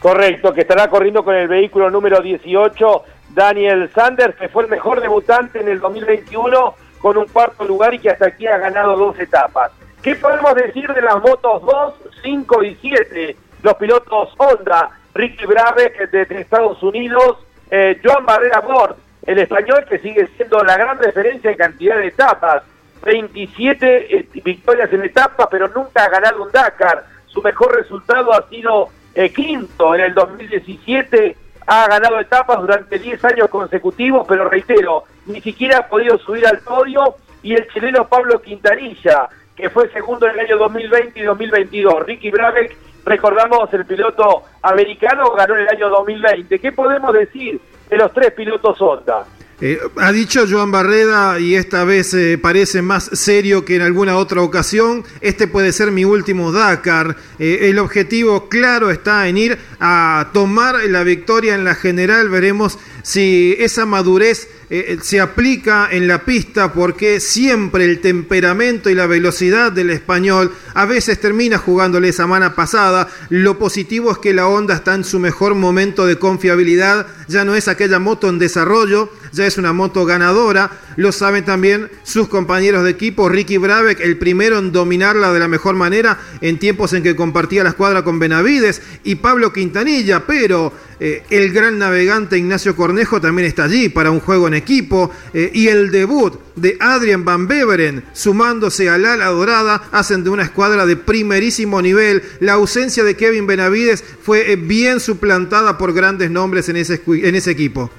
Correcto, que estará corriendo con el vehículo número 18, Daniel Sanders, que fue el mejor debutante en el 2021 con un cuarto lugar y que hasta aquí ha ganado dos etapas. ¿Qué podemos decir de las motos 2, 5 y 7? Los pilotos Honda, Ricky Brabeck de, Estados Unidos, eh, Joan Barrera Bord, el español que sigue siendo la gran referencia en cantidad de etapas. 27 eh, victorias en etapas, pero nunca ha ganado un Dakar. Su mejor resultado ha sido eh, quinto en el 2017, ha ganado etapas durante 10 años consecutivos, pero reitero, ni siquiera ha podido subir al podio, y el chileno Pablo Quintanilla, que fue segundo en el año 2020 y 2022. Ricky Brabeck, recordamos, el piloto americano ganó en el año 2020. ¿Qué podemos decir de los tres pilotos Honda? Eh, ha dicho Joan Barreda, y esta vez eh, parece más serio que en alguna otra ocasión, este puede ser mi último Dakar. Eh, el objetivo claro está en ir a tomar la victoria en la general. Veremos si esa madurez eh, se aplica en la pista porque siempre el temperamento y la velocidad del español a veces termina jugándole esa mano pasada. Lo positivo es que la Honda está en su mejor momento de confiabilidad, ya no es aquella moto en desarrollo, ya es una moto ganadora. Lo saben también sus compañeros de equipo, Ricky Brabeck, el primero en dominarla de la mejor manera en tiempos en que compartía la escuadra con Benavides, y Pablo Quintanilla, pero eh, el gran navegante Ignacio Cornejo también está allí para un juego en equipo. Eh, y el debut de Adrian Van Beveren sumándose al ala dorada hacen de una escuadra de primerísimo nivel. La ausencia de Kevin Benavides fue eh, bien suplantada por grandes nombres en ese, en ese equipo.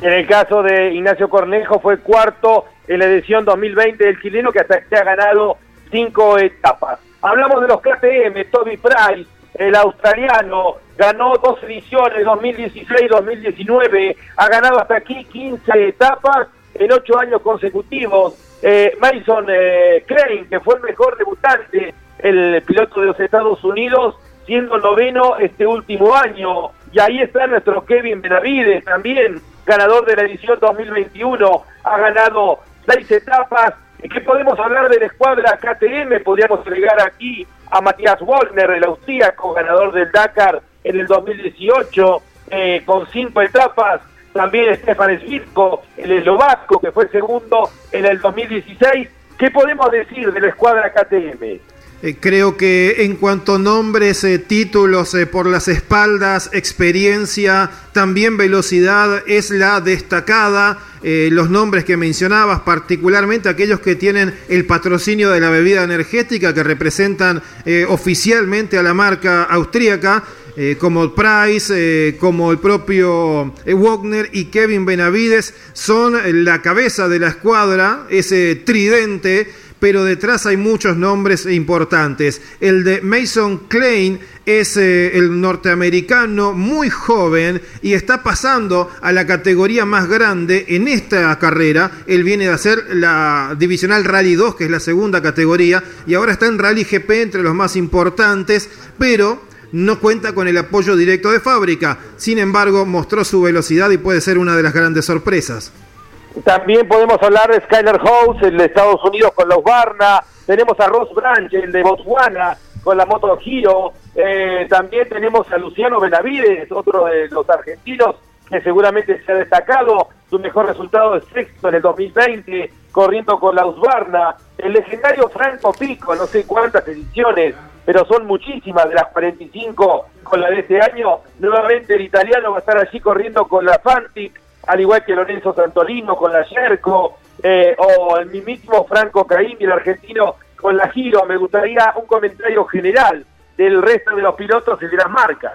En el caso de Ignacio Cornejo fue cuarto en la edición 2020 del chileno que hasta este ha ganado cinco etapas. Hablamos de los KTM, Toby Price, el australiano, ganó dos ediciones, 2016-2019, ha ganado hasta aquí 15 etapas en ocho años consecutivos. Eh, Mason eh, Crane, que fue el mejor debutante, el piloto de los Estados Unidos, siendo noveno este último año. Y ahí está nuestro Kevin Benavides, también ganador de la edición 2021, ha ganado seis etapas. ¿Qué podemos hablar de la escuadra KTM? Podríamos agregar aquí a Matías Wallner, el austríaco, ganador del Dakar en el 2018 eh, con cinco etapas. También Stefan Svirko, el eslovaco, que fue segundo en el 2016. ¿Qué podemos decir de la escuadra KTM? Eh, creo que en cuanto a nombres, eh, títulos por las espaldas, experiencia, también velocidad es la destacada. los nombres que mencionabas, particularmente aquellos que tienen el patrocinio de la bebida energética, que representan oficialmente a la marca austríaca, eh, como Price, eh, como el propio eh, Wagner y Kevin Benavides son la cabeza de la escuadra, ese tridente, pero detrás hay muchos nombres importantes. El de Mason Klein es el norteamericano muy joven y está pasando a la categoría más grande en esta carrera. Él viene de hacer la Divisional Rally 2, que es la segunda categoría, y ahora está en Rally GP entre los más importantes, pero no cuenta con el apoyo directo de fábrica. Sin embargo, mostró su velocidad y puede ser una de las grandes sorpresas. También podemos hablar de Skyler House, el de Estados Unidos con los Barna. Tenemos a Ross Branch, el de Botswana, con la Moto Giro. Eh, también tenemos a Luciano Benavides, otro de los argentinos que seguramente se ha destacado. Su mejor resultado es sexto en el 2020, corriendo con la Usbarna. El legendario Franco Pico, no sé cuántas ediciones pero son muchísimas de las 45 con la de este año. Nuevamente el italiano va a estar allí corriendo con la Fantic, al igual que Lorenzo Santolino con la Yerko, eh, o el mismo Franco Caimi, el argentino, con la Giro. Me gustaría un comentario general del resto de los pilotos y de las marcas.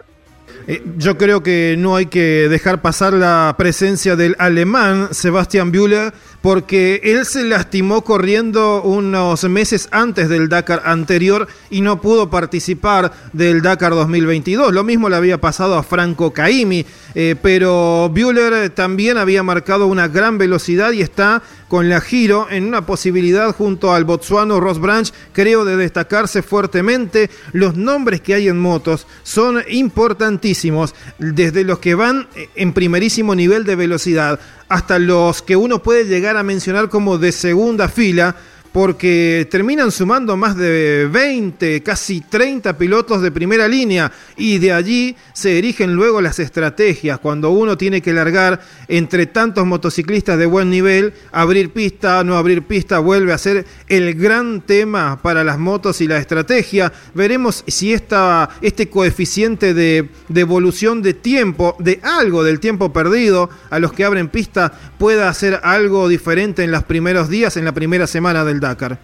Eh, yo creo que no hay que dejar pasar la presencia del alemán Sebastian Bühler porque él se lastimó corriendo unos meses antes del Dakar anterior y no pudo participar del Dakar 2022. Lo mismo le había pasado a Franco Caimi, eh, pero Bueller también había marcado una gran velocidad y está con la Giro en una posibilidad junto al botsuano Ross Branch, creo de destacarse fuertemente. Los nombres que hay en motos son importantísimos, desde los que van en primerísimo nivel de velocidad hasta los que uno puede llegar a mencionar como de segunda fila, porque terminan sumando más de 20, casi 30 pilotos de primera línea y de allí se erigen luego las estrategias cuando uno tiene que largar entre tantos motociclistas de buen nivel, abrir pista, no abrir pista, vuelve a ser el gran tema para las motos y la estrategia. Veremos si esta, este coeficiente de, de de tiempo, de algo del tiempo perdido a los que abren pista, pueda hacer algo diferente en los primeros días, en la primera semana del Dakar.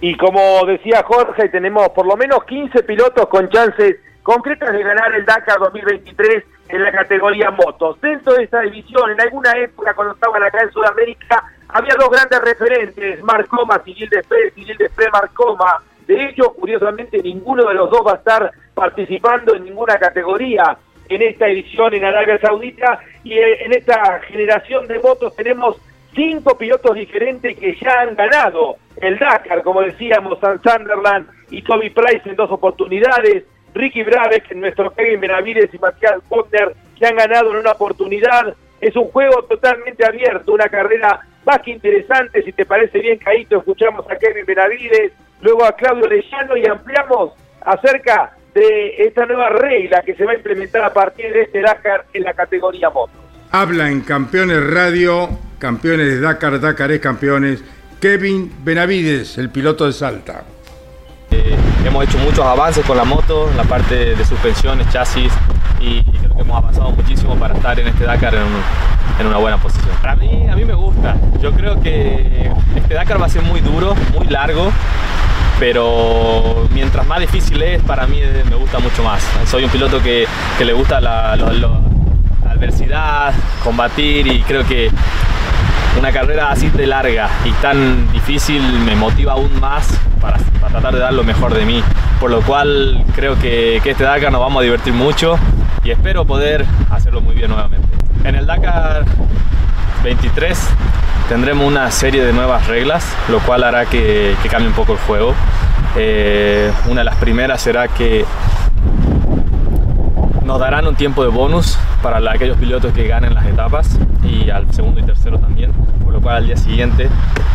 Y como decía Jorge, tenemos por lo menos 15 pilotos con chances concretas de ganar el Dakar 2023 en la categoría motos. Dentro de esta división, en alguna época cuando estaban acá en Sudamérica, había dos grandes referentes, Marcoma, Civil Desprez, Civil Desprez, Marcoma. De hecho, curiosamente, ninguno de los dos va a estar participando en ninguna categoría en esta edición en Arabia Saudita y eh, en esta generación de motos tenemos cinco pilotos diferentes que ya han ganado el Dakar, como decíamos, San Sunderland y Toby Price en dos oportunidades, Ricky Brabeck, nuestro Kevin Benavides y Matías Potter que han ganado en una oportunidad. Es un juego totalmente abierto, una carrera más que interesante. Si te parece bien, Caíto, escuchamos a Kevin Benavides, luego a Claudio Lejano y ampliamos acerca de esta nueva regla que se va a implementar a partir de este Dakar en la categoría motos. Habla en Campeones Radio, campeones de Dakar, Dakar es campeones, Kevin Benavides, el piloto de Salta. Eh, hemos hecho muchos avances con la moto, en la parte de suspensiones, chasis y creo que hemos avanzado muchísimo para estar en este Dakar en, un- en una buena posición. Para mí, a mí me gusta. Yo creo que este Dakar va a ser muy duro, muy largo, pero mientras más difícil es, para mí me gusta mucho más. Soy un piloto que, le gusta la, la adversidad, combatir y creo que una carrera así de larga y tan difícil me motiva aún más para, para tratar de dar lo mejor de mí. Por lo cual creo que, que este Dakar nos vamos a divertir mucho y espero poder hacerlo muy bien nuevamente. En el Dakar 23 tendremos una serie de nuevas reglas, lo cual hará que, que cambie un poco el juego. Eh, una de las primeras será que nos darán un tiempo de bonus para aquellos pilotos que ganen las etapas y al segundo y tercero también, por lo cual al día siguiente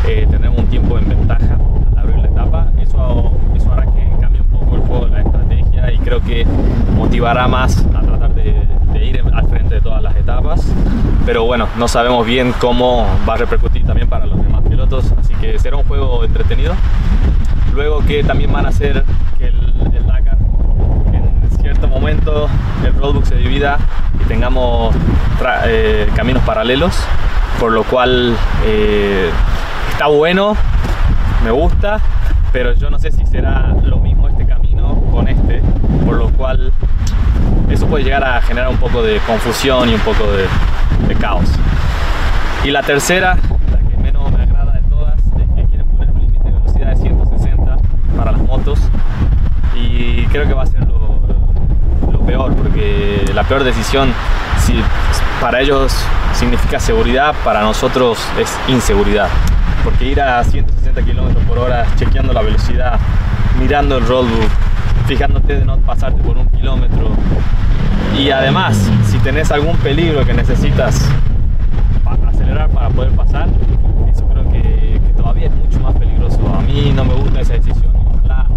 eh, tendremos un tiempo en ventaja al abrir la etapa. Eso, eso hará que cambie un poco el juego de la estrategia y creo que motivará más a tratar de, de ir al frente de todas las etapas. Pero bueno, no sabemos bien cómo va a repercutir también para los demás pilotos, así que será un juego entretenido. Luego que también van a hacer que el, el momento el roadbook se divida y tengamos eh, caminos paralelos, por lo cual eh, está bueno, me gusta, pero yo no sé si será lo mismo este camino con este, por lo cual eso puede llegar a generar un poco de confusión y un poco de, de caos. Y la tercera, la que menos me agrada de todas, es que quieren poner un límite de velocidad de 160 para las motos y creo que va a ser lo, lo peor, porque la peor decisión, si para ellos significa seguridad, para nosotros es inseguridad. Porque ir a 160 kilómetros por hora, chequeando la velocidad, mirando el roadbook, fijándote de no pasarte por un kilómetro. Y además, si tenés algún peligro que necesitas acelerar para poder pasar, eso creo que, todavía es mucho más peligroso. A mí no me gusta esa decisión. Ojalá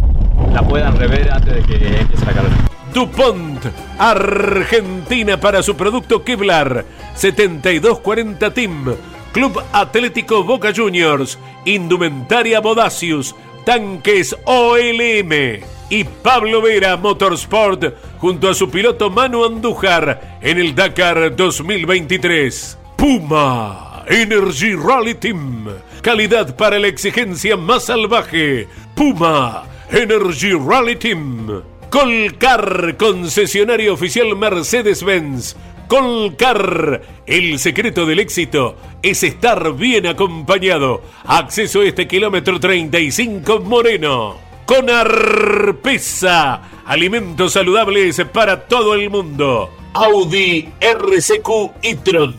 la puedan rever antes de que empiece la carrera. DuPont, Argentina para su producto Kevlar, 7240 Team, Club Atlético Boca Juniors, Indumentaria Bodacius, Tanques OLM y Pablo Vera Motorsport junto a su piloto Manu Andújar en el Dakar 2023. Puma Energy Rally Team, calidad para la exigencia más salvaje. Puma Energy Rally Team. Colcar, concesionario oficial Mercedes-Benz. Colcar. El secreto del éxito es estar bien acompañado. Acceso a este kilómetro 35 Moreno. Con Arpesa. Alimentos saludables para todo el mundo. Audi RCQ e-tron.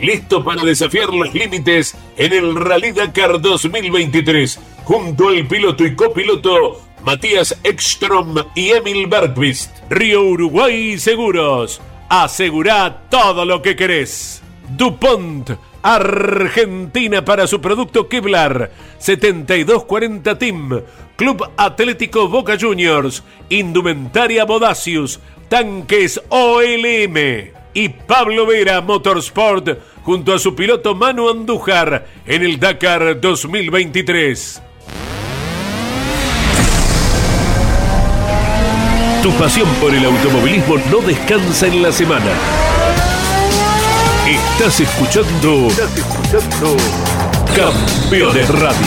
Listo para desafiar los límites en el Rally Dakar 2023. Junto al piloto y copiloto Matías Ekstrom y Emil Bergqvist. Río Uruguay Seguros. Asegura todo lo que querés. DuPont. Argentina para su producto Kevlar 7240 Team Club Atlético Boca Juniors Indumentaria Bodacius Tanques OLM y Pablo Vera Motorsport junto a su piloto Manu Andújar en el Dakar 2023. Tu pasión por el automovilismo no descansa en la semana. Estás escuchando. Estás escuchando. Campeones Radio.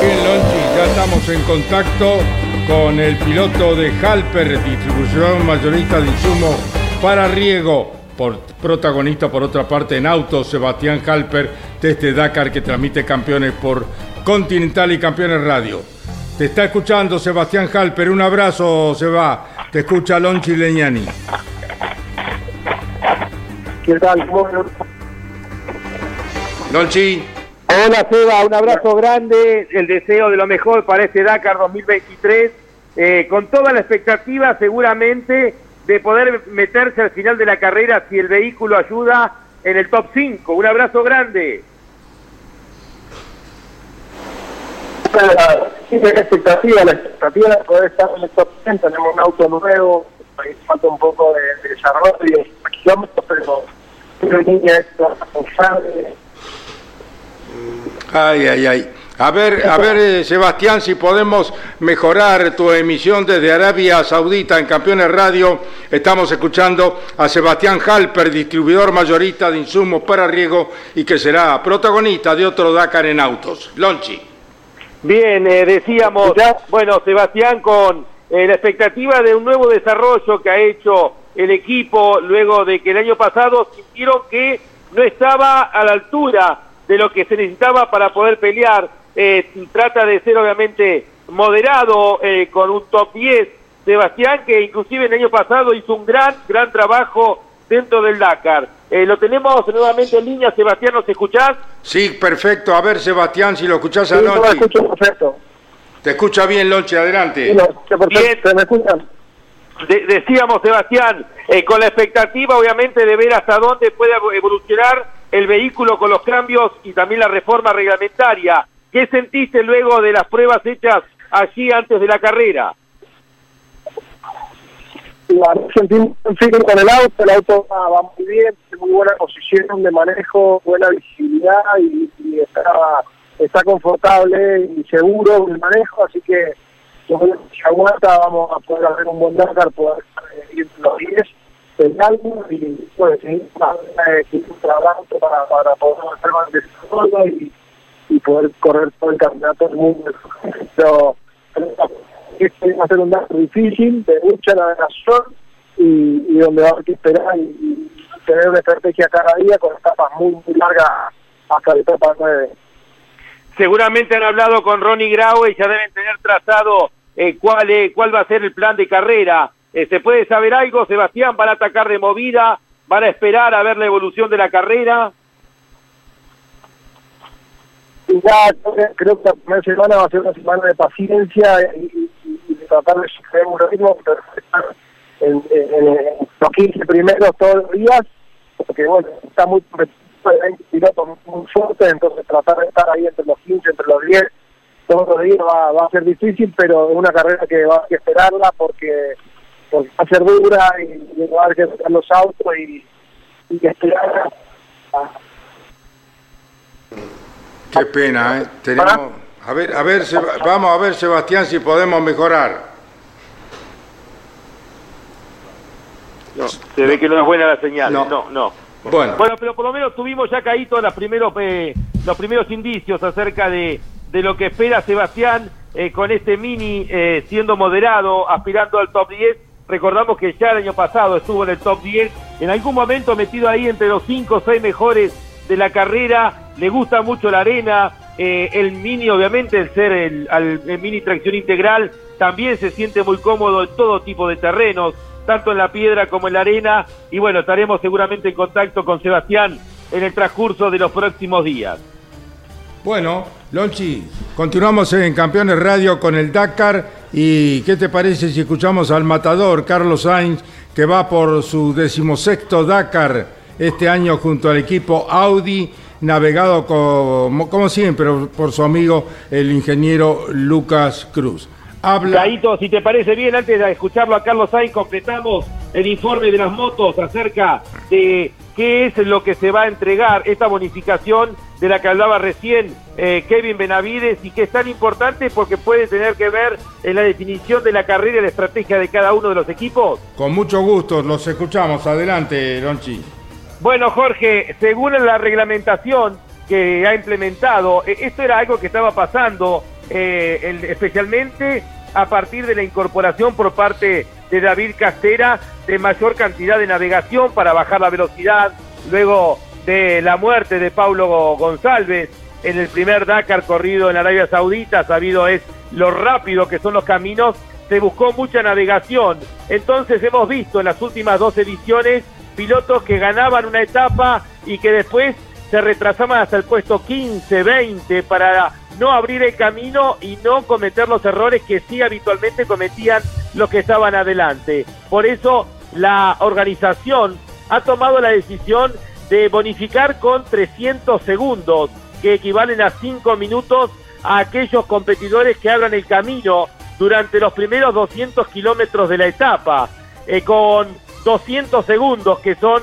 Bien, Lonchi, ya estamos en contacto con el piloto de Halper, distribución mayorista de insumos para riego, por, protagonista por otra parte en auto, Sebastián Halper, de este Dakar que transmite campeones por Continental y Campeones Radio. Te está escuchando Sebastián Halper, un abrazo, Seba. Te escucha Lonchi Leñani. ¿Qué tal? Lonchi. Hola Seba, un abrazo grande, el deseo de lo mejor para este Dakar 2023, eh, con toda la expectativa seguramente de poder meterse al final de la carrera si el vehículo ayuda en el top 5. Un abrazo grande. Sí, la expectativa, la expectativa de poder estar en el top 10, tenemos un auto nuevo, ahí falta un poco de, de desarrollo, kilómetros, pero una línea es responsable. Ay, ay, ay. A ver, a ver, eh, Sebastián, si podemos mejorar tu emisión desde Arabia Saudita en Campeones Radio. Estamos escuchando a Sebastián Halper, distribuidor mayorista de insumos para riego y que será protagonista de otro Dakar en autos. Lonchi. Bien, eh, decíamos, bueno, Sebastián, con eh, la expectativa de un nuevo desarrollo que ha hecho el equipo luego de que el año pasado sintieron que no estaba a la altura de lo que se necesitaba para poder pelear. Eh, trata de ser obviamente moderado eh, con un top 10. Sebastián, que inclusive el año pasado hizo un gran, gran trabajo dentro del Dakar. Eh, lo tenemos nuevamente en línea, Sebastián, ¿nos escuchás? Sí, perfecto. A ver, Sebastián, si lo escuchás a Sí, no, lo escucho perfecto. Te escucha bien, Lonchi, adelante. Sí, lo escucho perfecto. ¿Se me escuchan? De- decíamos, Sebastián, eh, con la expectativa obviamente de ver hasta dónde puede evolucionar el vehículo con los cambios y también la reforma reglamentaria. ¿Qué sentiste luego de las pruebas hechas allí antes de la carrera? La un feeling con el auto, el auto va, muy bien, tiene muy buena posición de manejo, buena visibilidad y, está, está confortable y seguro el manejo, así que yo creo que si aguanta vamos a poder hacer un buen Dakar, poder eh, ir los 10 del álbum y pues seguir eh, auto para, para poder hacer más desarrollo y, y poder correr todo el campeonato del mundo. este va a ser un Dakar difícil, de mucha navegación y, y donde va a haber que esperar y, y tener una estrategia cada día con etapas muy, muy largas hasta la etapa 9. Seguramente han hablado con Ronnie Graue y ya deben tener trazado eh, cuál, eh, cuál va a ser el plan de carrera. Eh, ¿Se puede saber algo, Sebastián? ¿Van a atacar de movida? ¿Van a esperar a ver la evolución de la carrera? Ya creo- que la primera semana va a ser una semana de paciencia y, tratar de sostener un ritmo, pero estar en, en- en los 15 primeros todos los días, porque bueno, está muy competitivo, hay pilotos muy, fuertes, entonces tratar de estar ahí entre los 15, entre los 10, todos los días va, va a ser difícil, pero es una carrera que va a que esperarla porque, porque va a ser dura y, y va a haber que sacar los autos y, y que esperar Qué pena, ¿eh? Tenemos... A ver, a ver, vamos a ver, Sebastián, si podemos mejorar. No, se ve que no es buena la señal. No. No, no. Bueno, Bueno, pero por lo menos tuvimos ya caído los primeros, eh, los primeros indicios acerca de, de lo que espera Sebastián eh, con este mini eh, siendo moderado, aspirando al top 10 recordamos que ya el año pasado estuvo en el top 10, en algún momento metido ahí entre los 5 o 6 mejores de la carrera, le gusta mucho la arena, eh, el Mini obviamente, el ser el, el Mini tracción integral, también se siente muy cómodo en todo tipo de terrenos, tanto en la piedra como en la arena, y bueno, estaremos seguramente en contacto con Sebastián en el transcurso de los próximos días. Bueno, Lonchi, continuamos en Campeones Radio con el Dakar y ¿qué te parece si escuchamos al matador Carlos Sainz que va por su decimosexto Dakar este año junto al equipo Audi, navegado como, como siempre por su amigo el ingeniero Lucas Cruz? Habla. si te parece bien, antes de escucharlo a Carlos Sainz, completamos el informe de las motos acerca de qué es lo que se va a entregar, esta bonificación de la que hablaba recién eh, Kevin Benavides y que es tan importante porque puede tener que ver en la definición de la carrera y la estrategia de cada uno de los equipos. Con mucho gusto, los escuchamos. Adelante, Lonchi. Bueno, Jorge, según la reglamentación que ha implementado, eh, esto era algo que estaba pasando eh, especialmente a partir de la incorporación por parte de David Castera de mayor cantidad de navegación para bajar la velocidad, luego de la muerte de Paulo González en el primer Dakar corrido en Arabia Saudita, sabido es lo rápido que son los caminos, se buscó mucha navegación. Entonces hemos visto en las últimas dos ediciones pilotos que ganaban una etapa y que después se retrasaban hasta el puesto 15, 20 para no abrir el camino y no cometer los errores que sí habitualmente cometían los que estaban adelante. Por eso la organización ha tomado la decisión de bonificar con 300 segundos, que equivalen a 5 minutos a aquellos competidores que abran el camino durante los primeros 200 kilómetros de la etapa, eh, con 200 segundos, que son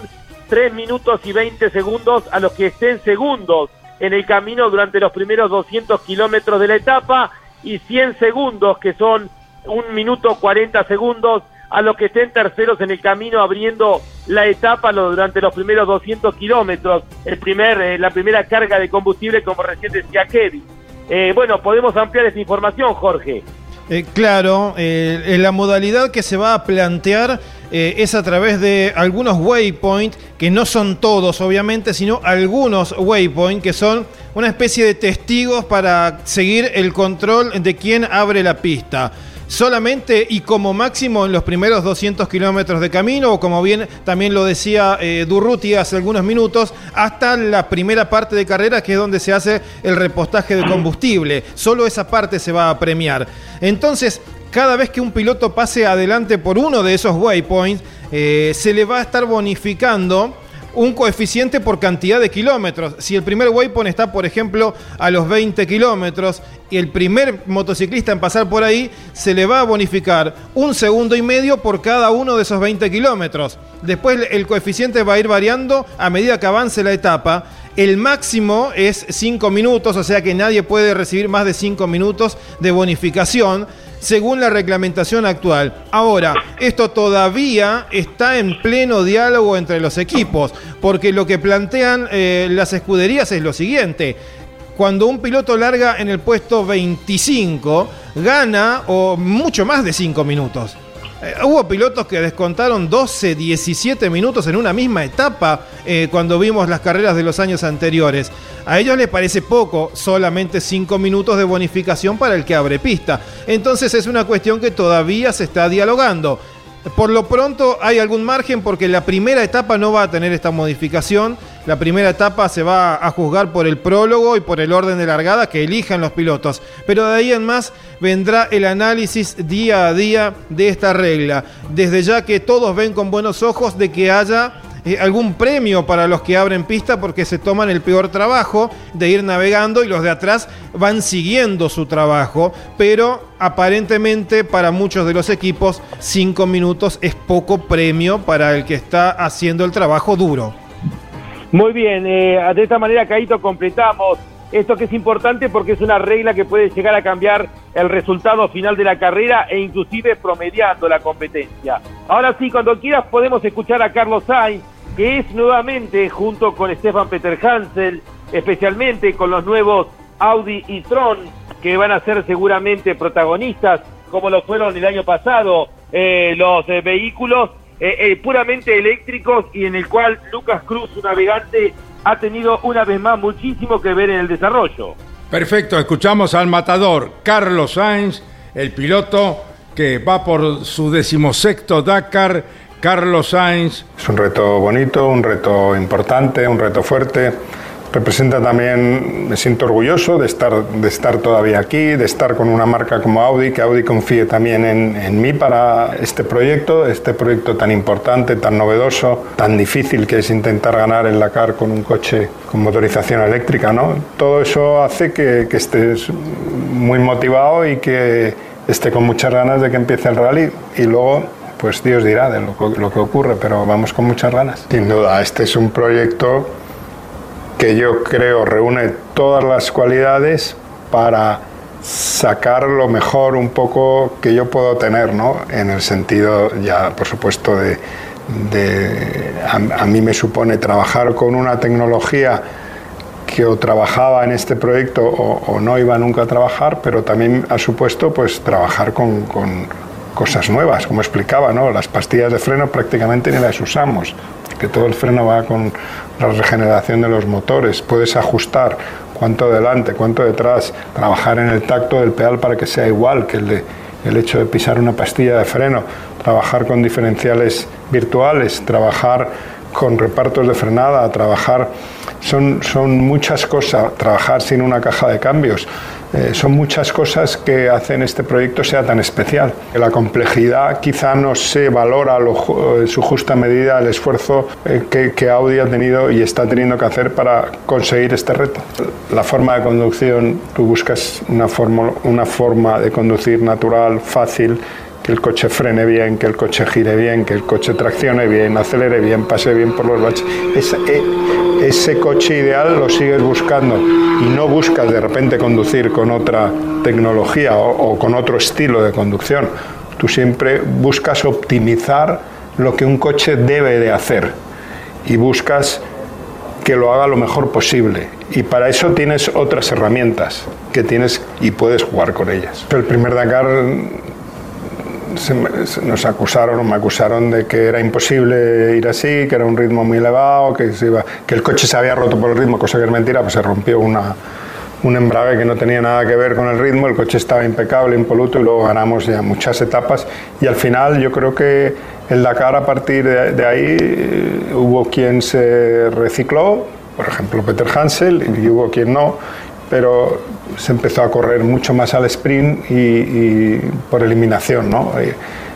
3 minutos y 20 segundos a los que estén segundos en el camino durante los primeros 200 kilómetros de la etapa y 100 segundos, que son un minuto 40 segundos, a los que estén terceros en el camino abriendo la etapa durante los primeros 200 kilómetros, el primer, eh, la primera carga de combustible, como recién decía Kevin. Eh, bueno, podemos ampliar esta información, Jorge. Eh, claro, la modalidad que se va a plantear es a través de algunos waypoints, que no son todos obviamente, sino algunos waypoints que son una especie de testigos para seguir el control de quién abre la pista solamente y como máximo en los primeros 200 kilómetros de camino, o como bien también lo decía eh, Durruti hace algunos minutos, hasta la primera parte de carrera, que es donde se hace el repostaje de combustible. Solo esa parte se va a premiar. Entonces, cada vez que un piloto pase adelante por uno de esos waypoints, eh, se le va a estar bonificando un coeficiente por cantidad de kilómetros. Si el primer waypoint está, por ejemplo, a los 20 kilómetros y el primer motociclista en pasar por ahí, se le va a bonificar un segundo y medio por cada uno de esos 20 kilómetros. Después el coeficiente va a ir variando a medida que avance la etapa. El máximo es 5 minutos, o sea que nadie puede recibir más de 5 minutos de bonificación según la reglamentación actual. Ahora, esto todavía está en pleno diálogo entre los equipos, porque lo que plantean eh, las escuderías es lo siguiente. Cuando un piloto larga en el puesto 25, gana o mucho más de 5 minutos. Eh, hubo pilotos que descontaron 12, 17 minutos en una misma etapa eh, cuando vimos las carreras de los años anteriores. A ellos les parece poco, solamente 5 minutos de bonificación para el que abre pista. Entonces es una cuestión que todavía se está dialogando. Por lo pronto hay algún margen porque la primera etapa no va a tener esta modificación. La primera etapa se va a juzgar por el prólogo y por el orden de largada que elijan los pilotos. Pero de ahí en más vendrá el análisis día a día de esta regla. Desde ya que todos ven con buenos ojos de que haya eh, algún premio para los que abren pista porque se toman el peor trabajo de ir navegando y los de atrás van siguiendo su trabajo, pero aparentemente para muchos de los equipos cinco minutos es poco premio para el que está haciendo el trabajo duro. Muy bien, eh, de esta manera, Caíto, completamos esto que es importante porque es una regla que puede llegar a cambiar el resultado final de la carrera e inclusive promediando la competencia. Ahora sí, cuando quieras podemos escuchar a Carlos Sainz, que es nuevamente junto con Stefan Peter Hansel, especialmente con los nuevos Audi y Tron, que van a ser seguramente protagonistas, como lo fueron el año pasado eh, los eh, vehículos eh, puramente eléctricos y en el cual Lucas Cruz, su navegante, ha tenido una vez más muchísimo que ver en el desarrollo. Perfecto, escuchamos al matador Carlos Sainz, el piloto que va por su decimosexto Dakar. Carlos Sainz. Es un reto bonito, un reto importante, un reto fuerte representa también, me siento orgulloso de estar, de estar todavía aquí, de estar con una marca como Audi, que Audi confíe también en, en, mí para este proyecto, este proyecto tan importante, tan novedoso, tan difícil que es intentar ganar el Dakar con un coche con motorización eléctrica. ¿no? Todo eso hace que, que estés muy motivado y que esté con muchas ganas de que empiece el rally y luego pues Dios dirá de lo, lo que ocurre, pero vamos con muchas ganas. Sin duda, este es un proyecto que yo creo reúne todas las cualidades para sacar lo mejor un poco que yo puedo tener, ¿no? En el sentido, ya por supuesto, de, a, mí me supone trabajar con una tecnología que o trabajaba en este proyecto o, no iba nunca a trabajar, pero también ha supuesto pues trabajar con cosas nuevas, como explicaba, ¿no? Las pastillas de freno prácticamente ni las usamos, que todo el freno va con la regeneración de los motores, puedes ajustar cuánto delante, cuánto detrás, trabajar en el tacto del pedal para que sea igual que el, de, el hecho de pisar una pastilla de freno, trabajar con diferenciales virtuales, trabajar con repartos de frenada, trabajar, son, son muchas cosas, trabajar sin una caja de cambios. Eh, son muchas cosas que hacen este proyecto sea tan especial. La complejidad quizá no se valora lo, en su justa medida el esfuerzo eh, que, Audi ha tenido y está teniendo que hacer para conseguir este reto. La forma de conducción, tú buscas una forma, una forma de conducir natural, fácil, que el coche frene bien, que el coche gire bien, que el coche traccione bien, acelere bien, pase bien por los baches. Ese, ese coche ideal lo sigues buscando y no buscas de repente conducir con otra tecnología o, con otro estilo de conducción. Tú siempre buscas optimizar lo que un coche debe de hacer y buscas que lo haga lo mejor posible. Y para eso tienes otras herramientas que tienes y puedes jugar con ellas. El primer Dakar se, se nos acusaron o me acusaron de que era imposible ir así, que era un ritmo muy elevado, que, se iba, que el coche se había roto por el ritmo, cosa que es mentira, pues se rompió una, un embrague que no tenía nada que ver con el ritmo, el coche estaba impecable, impoluto y luego ganamos ya muchas etapas. Y al final yo creo que el Dakar a partir de, de ahí eh, hubo quien se recicló, por ejemplo Peter Hansel, y hubo quien no, pero se empezó a correr mucho más al sprint y, y por eliminación, ¿no? Y,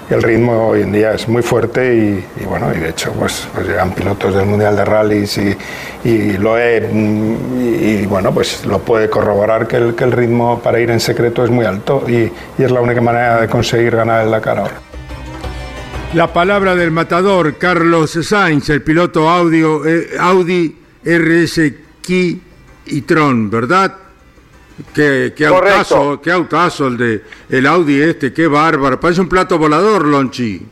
el ritmo hoy en día es muy fuerte y, y bueno, y de hecho pues, pues, llegan pilotos del Mundial de Rallys y, lo he, y, bueno, pues lo puede corroborar que el, que el ritmo para ir en secreto es muy alto y, es la única manera de conseguir ganar el Dakar ahora. La palabra del matador Carlos Sainz, el piloto audio, eh, Audi RS Ki y Tron, ¿verdad? Qué, qué autazo, qué autazo el de el Audi este, qué bárbaro. Parece un plato volador, Lonchi.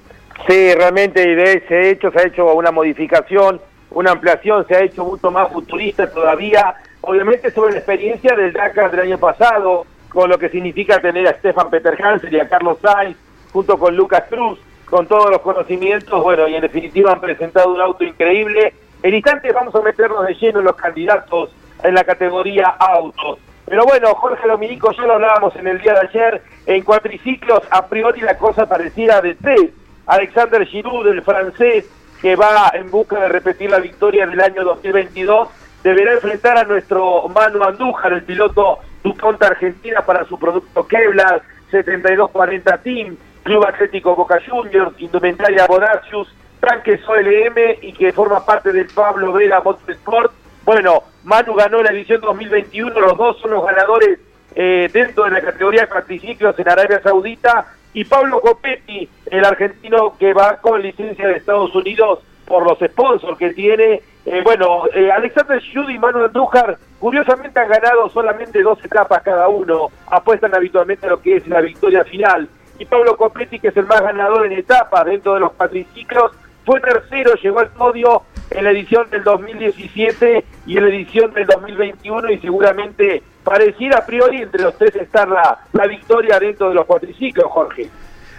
Sí, realmente y de ese hecho se ha hecho una modificación, una ampliación, se ha hecho mucho más futurista todavía. Obviamente sobre la experiencia del Dakar del año pasado, con lo que significa tener a Stefan Peter Hansen y a Carlos Sainz, junto con Lucas Cruz, con todos los conocimientos, bueno, y en definitiva han presentado un auto increíble. En instantes vamos a meternos de lleno en los candidatos en la categoría autos. Pero bueno, Jorge Dominico, ya lo hablábamos en el día de ayer, en cuatriciclos, a priori la cosa pareciera de tres. Alexander Giroud, el francés, que va en busca de repetir la victoria del año 2022, deberá enfrentar a nuestro Manu Andújar, el piloto DuPont Argentina, para su producto Kevlar 7240 Team, Club Atlético Boca Juniors, Indumentaria Bodacius, Tanques OLM y que forma parte del Pablo Vera Motorsport. Bueno, Manu ganó la edición 2021, los dos son los ganadores eh, dentro de la categoría cuatriciclos en Arabia Saudita y Pablo Copetti, el argentino que va con licencia de Estados Unidos por los sponsors que tiene. Eh, bueno, eh, Alexander Schud y Manu Andújar curiosamente han ganado solamente dos etapas cada uno, apuestan habitualmente a lo que es la victoria final. Y Pablo Copetti, que es el más ganador en etapas dentro de los cuatriciclos, fue tercero, llegó al podio en la edición del 2017 y en la edición del 2021 y seguramente pareciera a priori entre los tres estar la, la victoria dentro de los cuatriciclos, Jorge.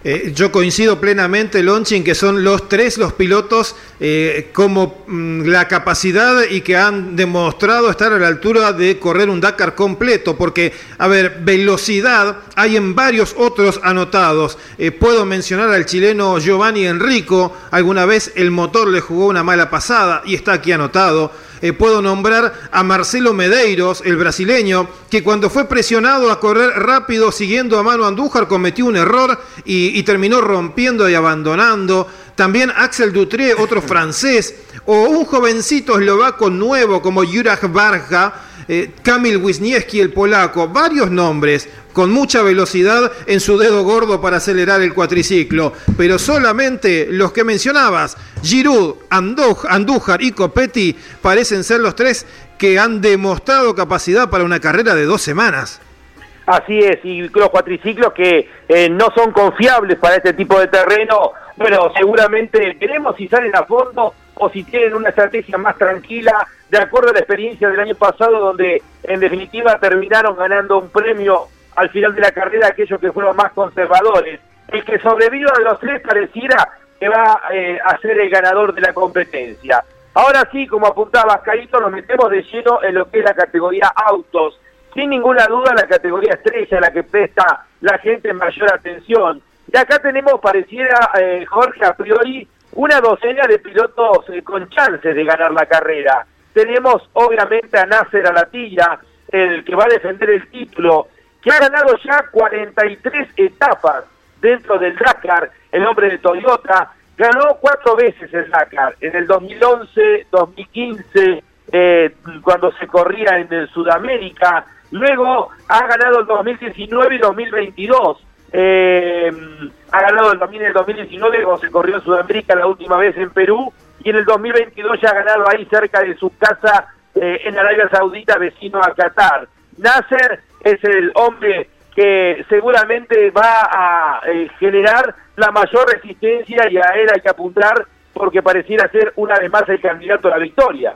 Eh, yo coincido plenamente, Lonchi, en que son los tres los pilotos eh, como mm, la capacidad y que han demostrado estar a la altura de correr un Dakar completo, porque, a ver, velocidad hay en varios otros anotados. Eh, puedo mencionar al chileno Giovanni Enrico, alguna vez el motor le jugó una mala pasada y está aquí anotado. Puedo nombrar a Marcelo Medeiros, el brasileño, que cuando fue presionado a correr rápido siguiendo a Mano Andújar cometió un error y, terminó rompiendo y abandonando. También Axel Dutré, otro francés, o un jovencito eslovaco nuevo como Juraj Barja, eh, Kamil Wisniewski, el polaco, varios nombres con mucha velocidad en su dedo gordo para acelerar el cuatriciclo, pero solamente los que mencionabas, Giroud, Andújar y Copetti, parecen ser los tres que han demostrado capacidad para una carrera de dos semanas. Así es, y los cuatriciclos que eh, no son confiables para este tipo de terreno, bueno, seguramente veremos si salen a fondo o si tienen una estrategia más tranquila, de acuerdo a la experiencia del año pasado, donde en definitiva terminaron ganando un premio al final de la carrera aquellos que fueron más conservadores. El que sobreviva de los tres pareciera que va eh, a ser el ganador de la competencia. Ahora sí, como apuntaba Caíto, nos metemos de lleno en lo que es la categoría autos. Sin ninguna duda, la categoría estrella, la que presta la gente en mayor atención. Y acá tenemos, pareciera, eh, Jorge, a priori, una docena de pilotos eh, con chances de ganar la carrera. Tenemos, obviamente, a Nasser Alatilla, el que va a defender el título, que ha ganado ya 43 etapas dentro del Dakar, el hombre de Toyota, ganó cuatro veces el Dakar, en el 2011, 2015, eh, cuando se corría en el Sudamérica, luego ha ganado el 2019 y 2022, eh, ha ganado el, también el 2019 cuando se corrió en Sudamérica la última vez en Perú, y en el 2022 ya ha ganado ahí cerca de su casa eh, en Arabia Saudita, vecino a Qatar. Nasser es el hombre que seguramente va a eh, generar la mayor resistencia y a él hay que apuntar porque pareciera ser una vez más el candidato a la victoria.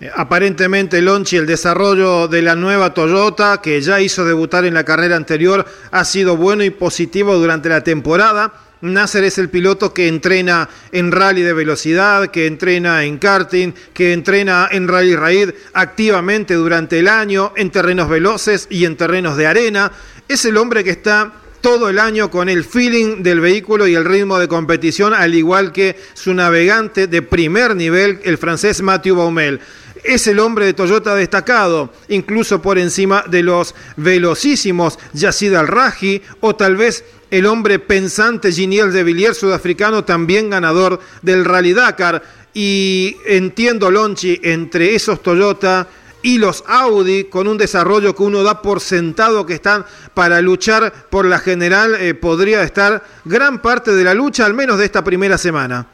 Eh, aparentemente, Lonchi, el desarrollo de la nueva Toyota, que ya hizo debutar en la carrera anterior, ha sido bueno y positivo durante la temporada. Nasser es el piloto que entrena en rally de velocidad, que entrena en karting, que entrena en rally raid activamente durante el año, en terrenos veloces y en terrenos de arena. Es el hombre que está todo el año con el feeling del vehículo y el ritmo de competición, al igual que su navegante de primer nivel, el francés Mathieu Baumel es el hombre de Toyota destacado, incluso por encima de los velocísimos Yacid Al-Raji o tal vez el hombre pensante Giniel de Villiers, sudafricano, también ganador del Rally Dakar. Y entiendo, Lonchi, entre esos Toyota y los Audi, con un desarrollo que uno da por sentado que están para luchar por la general, eh, podría estar gran parte de la lucha, al menos de esta primera semana.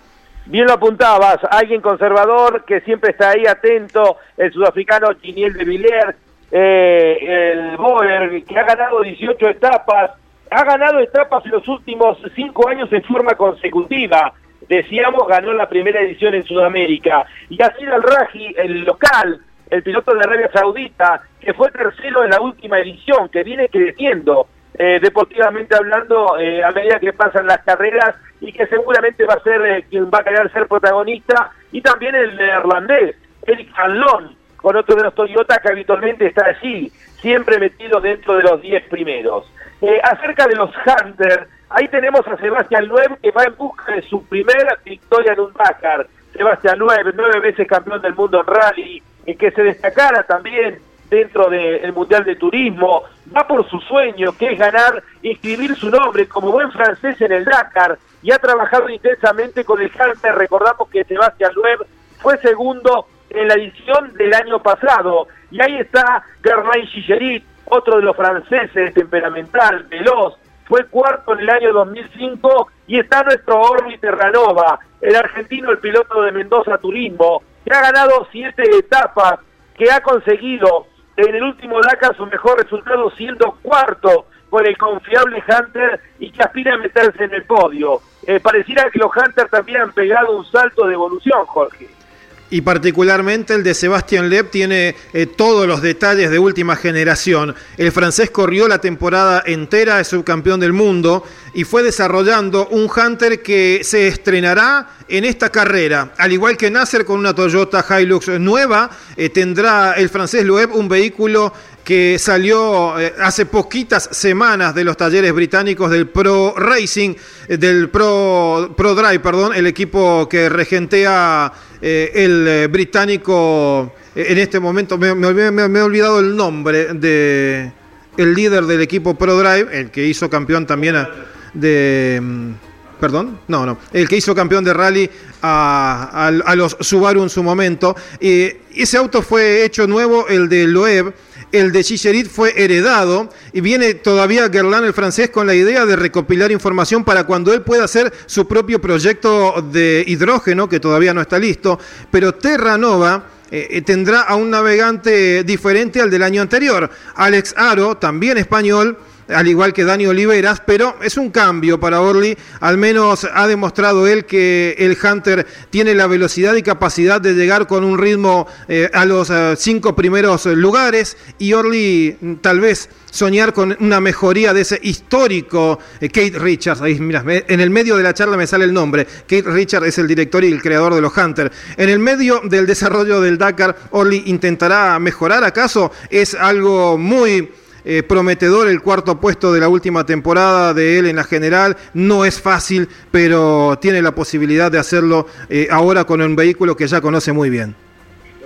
Bien lo apuntabas, alguien conservador que siempre está ahí atento, el sudafricano Giniel de Villiers, eh, el Boer, que ha ganado 18 etapas, ha ganado etapas en los últimos cinco años en forma consecutiva. Decíamos, ganó la primera edición en Sudamérica. Y así el Raji, el local, el piloto de Arabia Saudita, que fue tercero en la última edición, que viene creciendo eh, deportivamente hablando eh, a medida que pasan las carreras y que seguramente va a ser eh, quien va a querer ser protagonista. Y también el neerlandés, Eric Hanlon, con otro de los Toyota que habitualmente está allí, siempre metido dentro de los 10 primeros. Eh, acerca de los Hunters, ahí tenemos a Sebastián Loeb que va en busca de su primera victoria en un Dakar. Sebastián Loeb, nueve veces campeón del mundo en rally, y que se destacara también dentro del Mundial de Turismo, va por su sueño, que es ganar, inscribir su nombre como buen francés en el Dakar, y ha trabajado intensamente con el Hunter. Recordamos que Sebastián Loeb fue segundo en la edición del año pasado, y ahí está Germain Gigerit, otro de los franceses, temperamental, veloz, fue cuarto en el año 2005 y está nuestro Orly Terranova, el argentino, el piloto de Mendoza Turismo, que ha ganado siete etapas, que ha conseguido en el último Dakar su mejor resultado siendo cuarto con el confiable Hunter y que aspira a meterse en el podio. Eh, pareciera que los Hunters también han pegado un salto de evolución, Jorge. Y particularmente el de Sebastián Loeb tiene eh, todos los detalles de última generación. El francés corrió la temporada entera, es subcampeón del mundo y fue desarrollando un Hunter que se estrenará en esta carrera. Al igual que Nasser con una Toyota Hilux nueva, eh, tendrá el francés Loeb un vehículo que salió eh, hace poquitas semanas de los talleres británicos del Pro Racing, del Pro, Pro Drive, perdón, el equipo que regentea eh, el británico, en este momento me, he olvidado el nombre de el líder del equipo Pro Drive, el que hizo campeón también de... Mm, perdón, no, no, el que hizo campeón de rally a, a los Subaru en su momento. ese auto fue hecho nuevo, el de Loeb, el de Chicherit fue heredado y viene todavía Gerlán el francés con la idea de recopilar información para cuando él pueda hacer su propio proyecto de hidrógeno, que todavía no está listo, pero Terranova... Eh, eh, tendrá a un navegante diferente al del año anterior. Alex Aro, también español, al igual que Dani Oliveras, pero es un cambio para Orly, al menos ha demostrado él que el Hunter tiene la velocidad y capacidad de llegar con un ritmo eh, a los eh, cinco primeros lugares y Orly mm, tal vez soñar con una mejoría de ese histórico eh, Kate Richards. Ahí, mira, en el medio de la charla me sale el nombre. Kate Richards es el director y el creador de los Hunter. En el medio del desarrollo del Dakar, Orly intentará mejorar. ¿Acaso es algo muy eh, prometedor el cuarto puesto de la última temporada de él en la general. No es fácil, pero tiene la posibilidad de hacerlo eh, ahora con un vehículo que ya conoce muy bien.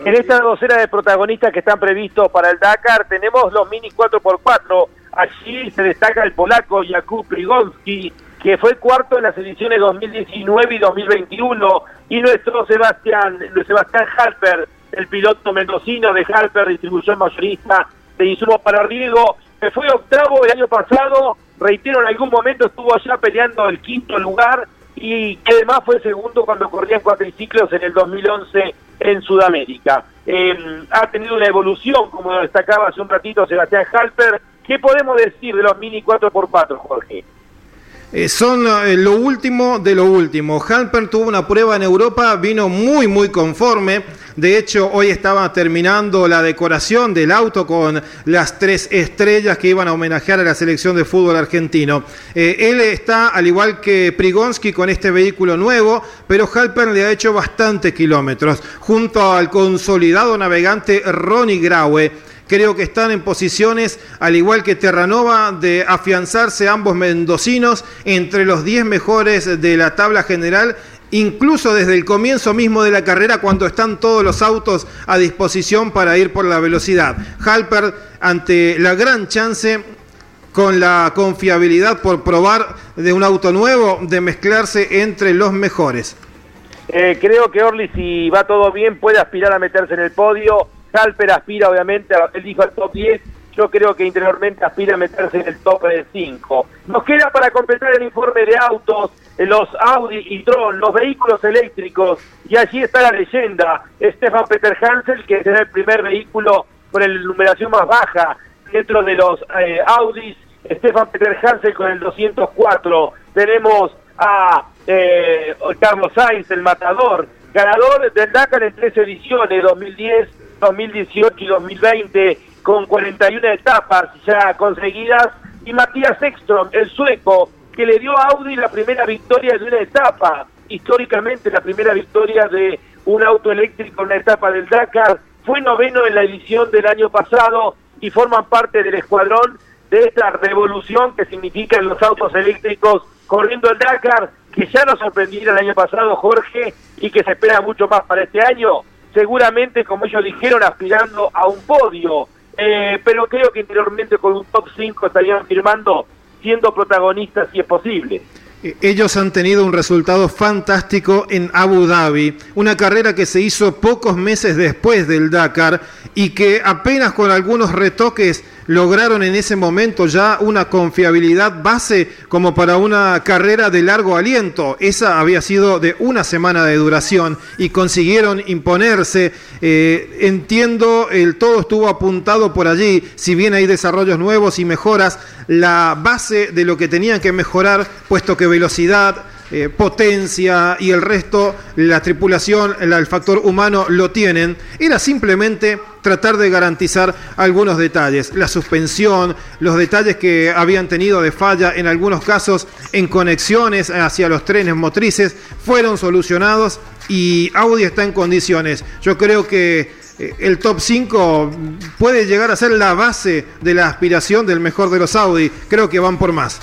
En esta docena de protagonistas que están previstos para el Dakar tenemos los Mini 4x4. Allí se destaca el polaco Jakub Prigonski, que fue cuarto en las ediciones 2019 y 2021, y nuestro Sebastián, Sebastián Harper, el piloto mendocino de Harper, distribución mayorista de insumos para riego, que fue octavo el año pasado, reitero, en algún momento estuvo allá peleando el quinto lugar y que además fue segundo cuando corría en cuatriciclos en el 2011 en Sudamérica. Em, ha tenido una evolución, como destacaba hace un ratito Sebastián Halper. ¿Qué podemos decir de los Mini 4x4, Jorge? Eh, son eh, lo último de lo último. Halper tuvo una prueba en Europa, vino muy, muy conforme. De hecho, hoy estaba terminando la decoración del auto con las tres estrellas que iban a homenajear a la selección de fútbol argentino. Eh, él está, al igual que Prigonsky, con este vehículo nuevo, pero Halper le ha hecho bastantes kilómetros. Junto al consolidado navegante Ronnie Graue Creo que están en posiciones, al igual que Terranova, de afianzarse ambos mendocinos entre los 10 mejores de la tabla general incluso desde el comienzo mismo de la carrera cuando están todos los autos a disposición para ir por la velocidad. Halper ante la gran chance con la confiabilidad por probar de un auto nuevo de mezclarse entre los mejores. Eh, creo que Orly si va todo bien puede aspirar a meterse en el podio Halper aspira obviamente, él dijo al top 10, yo creo que interiormente aspira a meterse en el top 5. Nos queda para completar el informe de autos, los Audi y Tron, los vehículos eléctricos, y allí está la leyenda, Stefan Peter Hansel, que será el primer vehículo con la numeración más baja dentro de los eh, Audis, Stefan Peter Hansel con el 204, tenemos a eh, Carlos Sainz, el matador, ganador del Dakar en tres ediciones, 2010, 2018 y 2020 con 41 etapas ya conseguidas y Matías Ekström, el sueco, que le dio a Audi la primera victoria de una etapa, históricamente la primera victoria de un auto eléctrico en una etapa del Dakar, fue noveno en la edición del año pasado y forman parte del escuadrón de esta revolución que significan los autos eléctricos corriendo el Dakar, que ya nos sorprendió el año pasado, Jorge, y que se espera mucho más para este año seguramente, como ellos dijeron, aspirando a un podio. Eh, pero creo que interiormente con un top 5 estarían firmando siendo protagonistas si es posible. Eh, ellos han tenido un resultado fantástico en Abu Dhabi, una carrera que se hizo pocos meses después del Dakar y que apenas con algunos retoques lograron en ese momento ya una confiabilidad base como para una carrera de largo aliento. Esa había sido de una semana de duración y consiguieron imponerse. Eh, entiendo, el todo estuvo apuntado por allí, si bien hay desarrollos nuevos y mejoras, la base de lo que tenían que mejorar, puesto que velocidad, eh, potencia y el resto, la tripulación, el factor humano lo tienen. Era simplemente tratar de garantizar algunos detalles. La suspensión, los detalles que habían tenido de falla en algunos casos en conexiones hacia los trenes motrices fueron solucionados y Audi está en condiciones. Yo creo que eh, el top 5 puede llegar a ser la base de la aspiración del mejor de los Audi. Creo que van por más.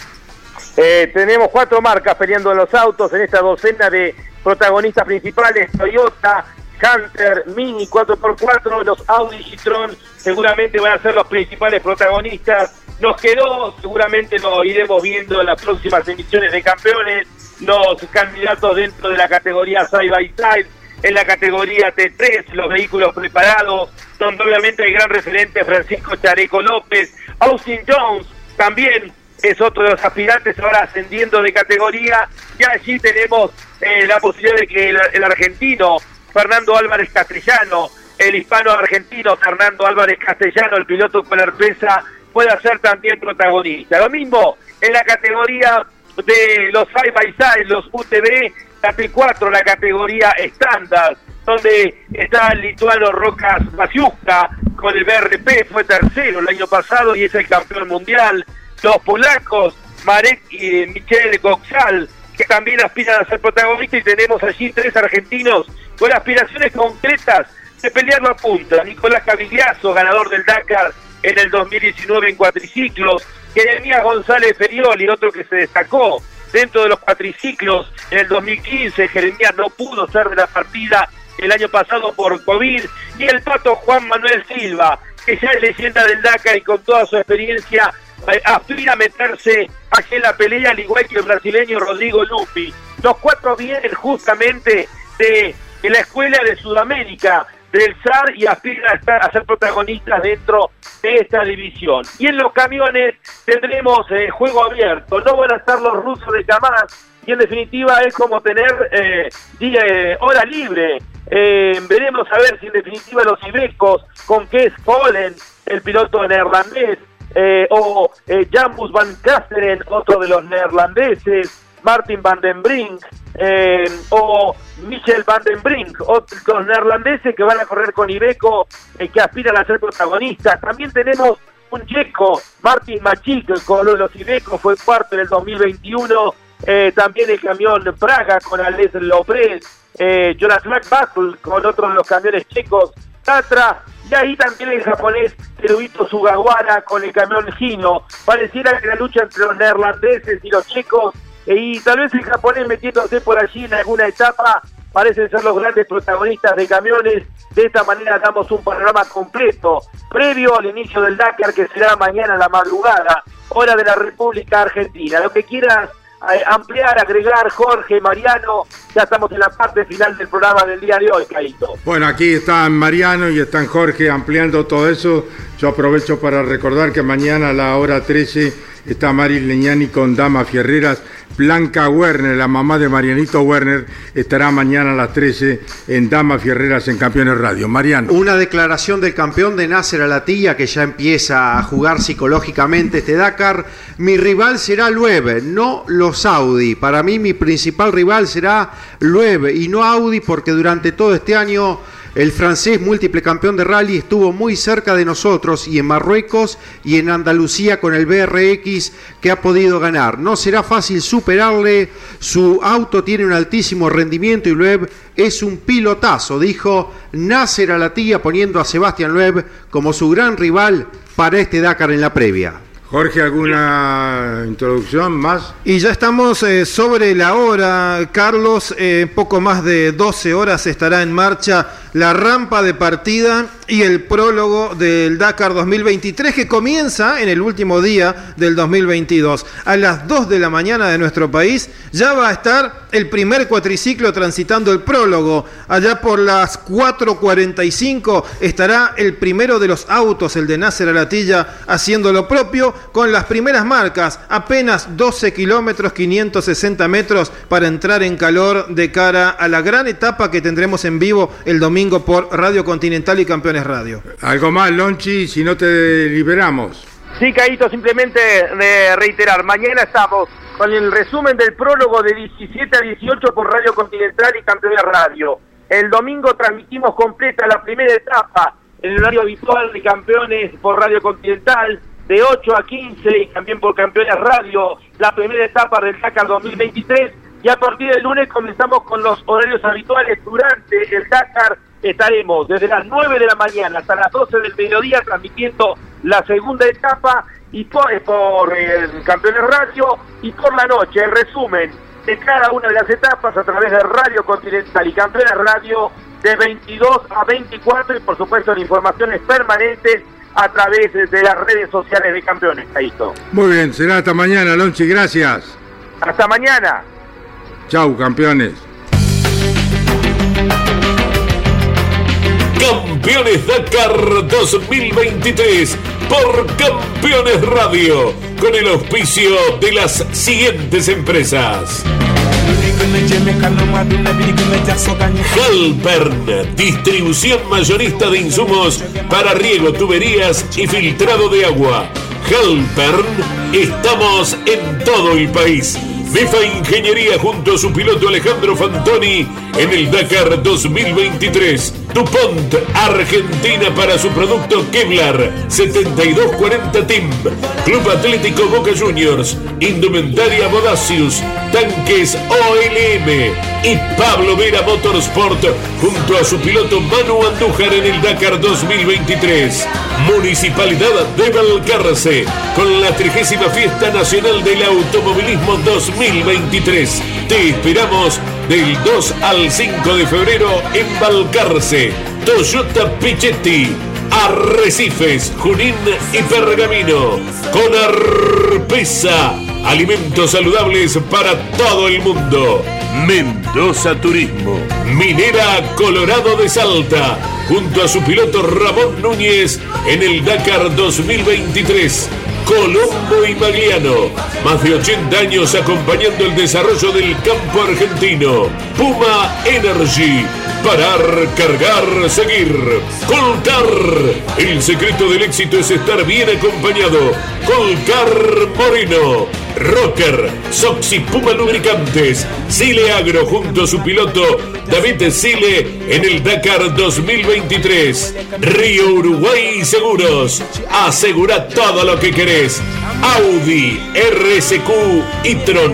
Eh, tenemos cuatro marcas peleando en los autos en esta docena de protagonistas principales. Toyota, Hunter, Mini 4x4, los Audi y Tron seguramente van a ser los principales protagonistas. Nos quedó, seguramente lo iremos viendo en las próximas emisiones de campeones, los candidatos dentro de la categoría Side by Side, en la categoría T3, los vehículos preparados, donde obviamente el gran referente Francisco Chareco López, Austin Jones también es otro de los aspirantes ahora ascendiendo de categoría, y allí tenemos eh, la posibilidad de que el argentino Fernando Álvarez Castellano, el hispano argentino Fernando Álvarez Castellano, el piloto con herpesa, pueda ser también protagonista. Lo mismo en la categoría de los side by side, los UTV, la P4, la categoría estándar, donde está el lituano Rocas Masiuska con el BRP, fue tercero el año pasado y es el campeón mundial. Los polacos, Marek y Michel Goxal, que también aspiran a ser protagonistas y tenemos allí tres argentinos con aspiraciones concretas de pelearlo a punta. Nicolás Cavigliazo, ganador del Dakar en el 2019 en cuatriciclos. Jeremías González Ferioli, otro que se destacó dentro de los cuatriciclos en el 2015. Jeremías no pudo ser de la partida el año pasado por COVID. Y el pato Juan Manuel Silva, que ya es leyenda del Dakar y con toda su experiencia aspira a meterse aquí en la pelea, al igual que el brasileño Rodrigo Lupi. Los cuatro vienen justamente de, la escuela de Sudamérica, del SAR, y aspiran a, estar, a ser protagonistas dentro de esta división. Y en los camiones tendremos eh, juego abierto, no van a estar los rusos de Kamaz, y en definitiva es como tener eh, día, hora libre. veremos a ver si en definitiva los ibecos, con es Polen, el piloto neerlandés, eh, o eh, Jambus van Kasteren, otro de los neerlandeses, Martin van den Brink, eh, o Michel van den Brink, otros neerlandeses que van a correr con Ibeco, que aspiran a ser protagonistas. También tenemos un checo, Martin Machik, con uno de los Ibeco, fue cuarto en el 2021. también el camión Praga con Alex Lopez, Jonas Battle con otro de los camiones checos, Tatra y ahí también el japonés Teruito Sugawara con el camión Gino. Pareciera que la lucha entre los neerlandeses y los checos, y tal vez el japonés metiéndose por allí en alguna etapa, parecen ser los grandes protagonistas de camiones. De esta manera damos un panorama completo, previo al inicio del Dakar, que será mañana a la madrugada, hora de la República Argentina. Lo que quieras ampliar, agregar, Jorge, Mariano. Ya estamos en la parte final del programa del día de hoy, Caíto. Bueno, aquí están Mariano y están Jorge ampliando todo eso. Yo aprovecho para recordar que mañana a la hora 13 está Mari Leñani con Dama Fierreras. Blanca Werner, la mamá de Marianito Werner, estará mañana a las 13 en Dama Fierreras en Campeones Radio. Mariano. Una declaración del campeón de Nasser Alatilla que ya empieza a jugar psicológicamente este Dakar. Mi rival será Lueve, no los Audi. Para mí mi principal rival será Lueve y no Audi porque durante todo este año el francés múltiple campeón de rally estuvo muy cerca de nosotros y en Marruecos y en Andalucía con el BRX que ha podido ganar. No será fácil superarle, su auto tiene un altísimo rendimiento y Loeb es un pilotazo, dijo Nasser Alatía poniendo a Sebastián Loeb como su gran rival para este Dakar en la previa. Jorge, ¿alguna introducción más? Y ya estamos eh, sobre la hora, Carlos. Eh, poco más de 12 horas estará en marcha la rampa de partida y el prólogo del Dakar 2023 que comienza en el último día del 2022. A las 2 de la mañana de nuestro país ya va a estar el primer cuatriciclo transitando el prólogo. Allá por las 4.45 estará el primero de los autos, el de Nasser Alatilla, haciendo lo propio con las primeras marcas. Apenas 12 kilómetros, 560 metros para entrar en calor de cara a la gran etapa que tendremos en vivo el domingo por Radio Continental y Campeones Radio. Algo más, Lonchi, si no te liberamos. Sí, Caíto, simplemente de reiterar, mañana estamos con el resumen del prólogo de 17 a 18 por Radio Continental y Campeones Radio. El domingo transmitimos completa la primera etapa en el horario habitual de Campeones por Radio Continental, de 8 a 15 y también por Campeones Radio, la primera etapa del Dakar 2023. Y a partir del lunes comenzamos con los horarios habituales durante el Dakar. Estaremos desde las 9 de la mañana hasta las 12 del mediodía transmitiendo la segunda etapa y por, por el Campeones Radio y por la noche el resumen de cada una de las etapas a través de Radio Continental y Campeones Radio de 22 a 24 y por supuesto en informaciones permanentes a través de las redes sociales de Campeones. Caíto. Muy bien, será hasta mañana, Lonchi, gracias. Hasta mañana. Chau, campeones. Campeones Dakar 2023 por Campeones Radio con el auspicio de las siguientes empresas. Halpern, distribución mayorista de insumos para riego, tuberías y filtrado de agua. Halpern, estamos en todo el país. Bifa Ingeniería junto a su piloto Alejandro Fantoni en el Dakar 2023. DuPont Argentina para su producto Kevlar 7240 Team. Club Atlético Boca Juniors. Indumentaria Bodacius. Tanques OLM. Y Pablo Vera Motorsport junto a su piloto Manu Andújar en el Dakar 2023. Municipalidad de Valcarce con la 30 Fiesta Nacional del Automovilismo 2023. Te esperamos del 2 al 5 de febrero en Valcarce. Toyota Pichetti, Arrecifes, Junín y Pergamino. Con Arpesa, alimentos saludables para todo el mundo. Mendoza Turismo, Minera Colorado de Salta, junto a su piloto Ramón Núñez en el Dakar 2023. Colombo y Magliano, más de 80 años acompañando el desarrollo del campo argentino. Puma Energy, parar, cargar, seguir. Colcar, el secreto del éxito es estar bien acompañado. Colcar Moreno. Rocker, Soxy Puma Lubricantes, Sile Agro junto a su piloto David Sile en el Dakar 2023. Río Uruguay Seguros, asegura todo lo que querés. Audi, RSQ y Tron,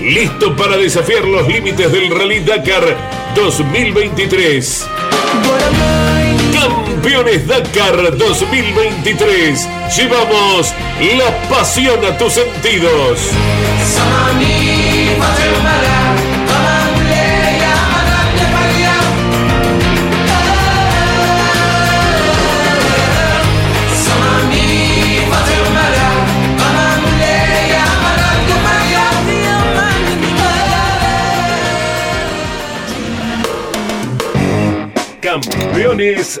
listo para desafiar los límites del Rally Dakar 2023. Campeones Dakar 2023. Llevamos la pasión a tus sentidos. Campeones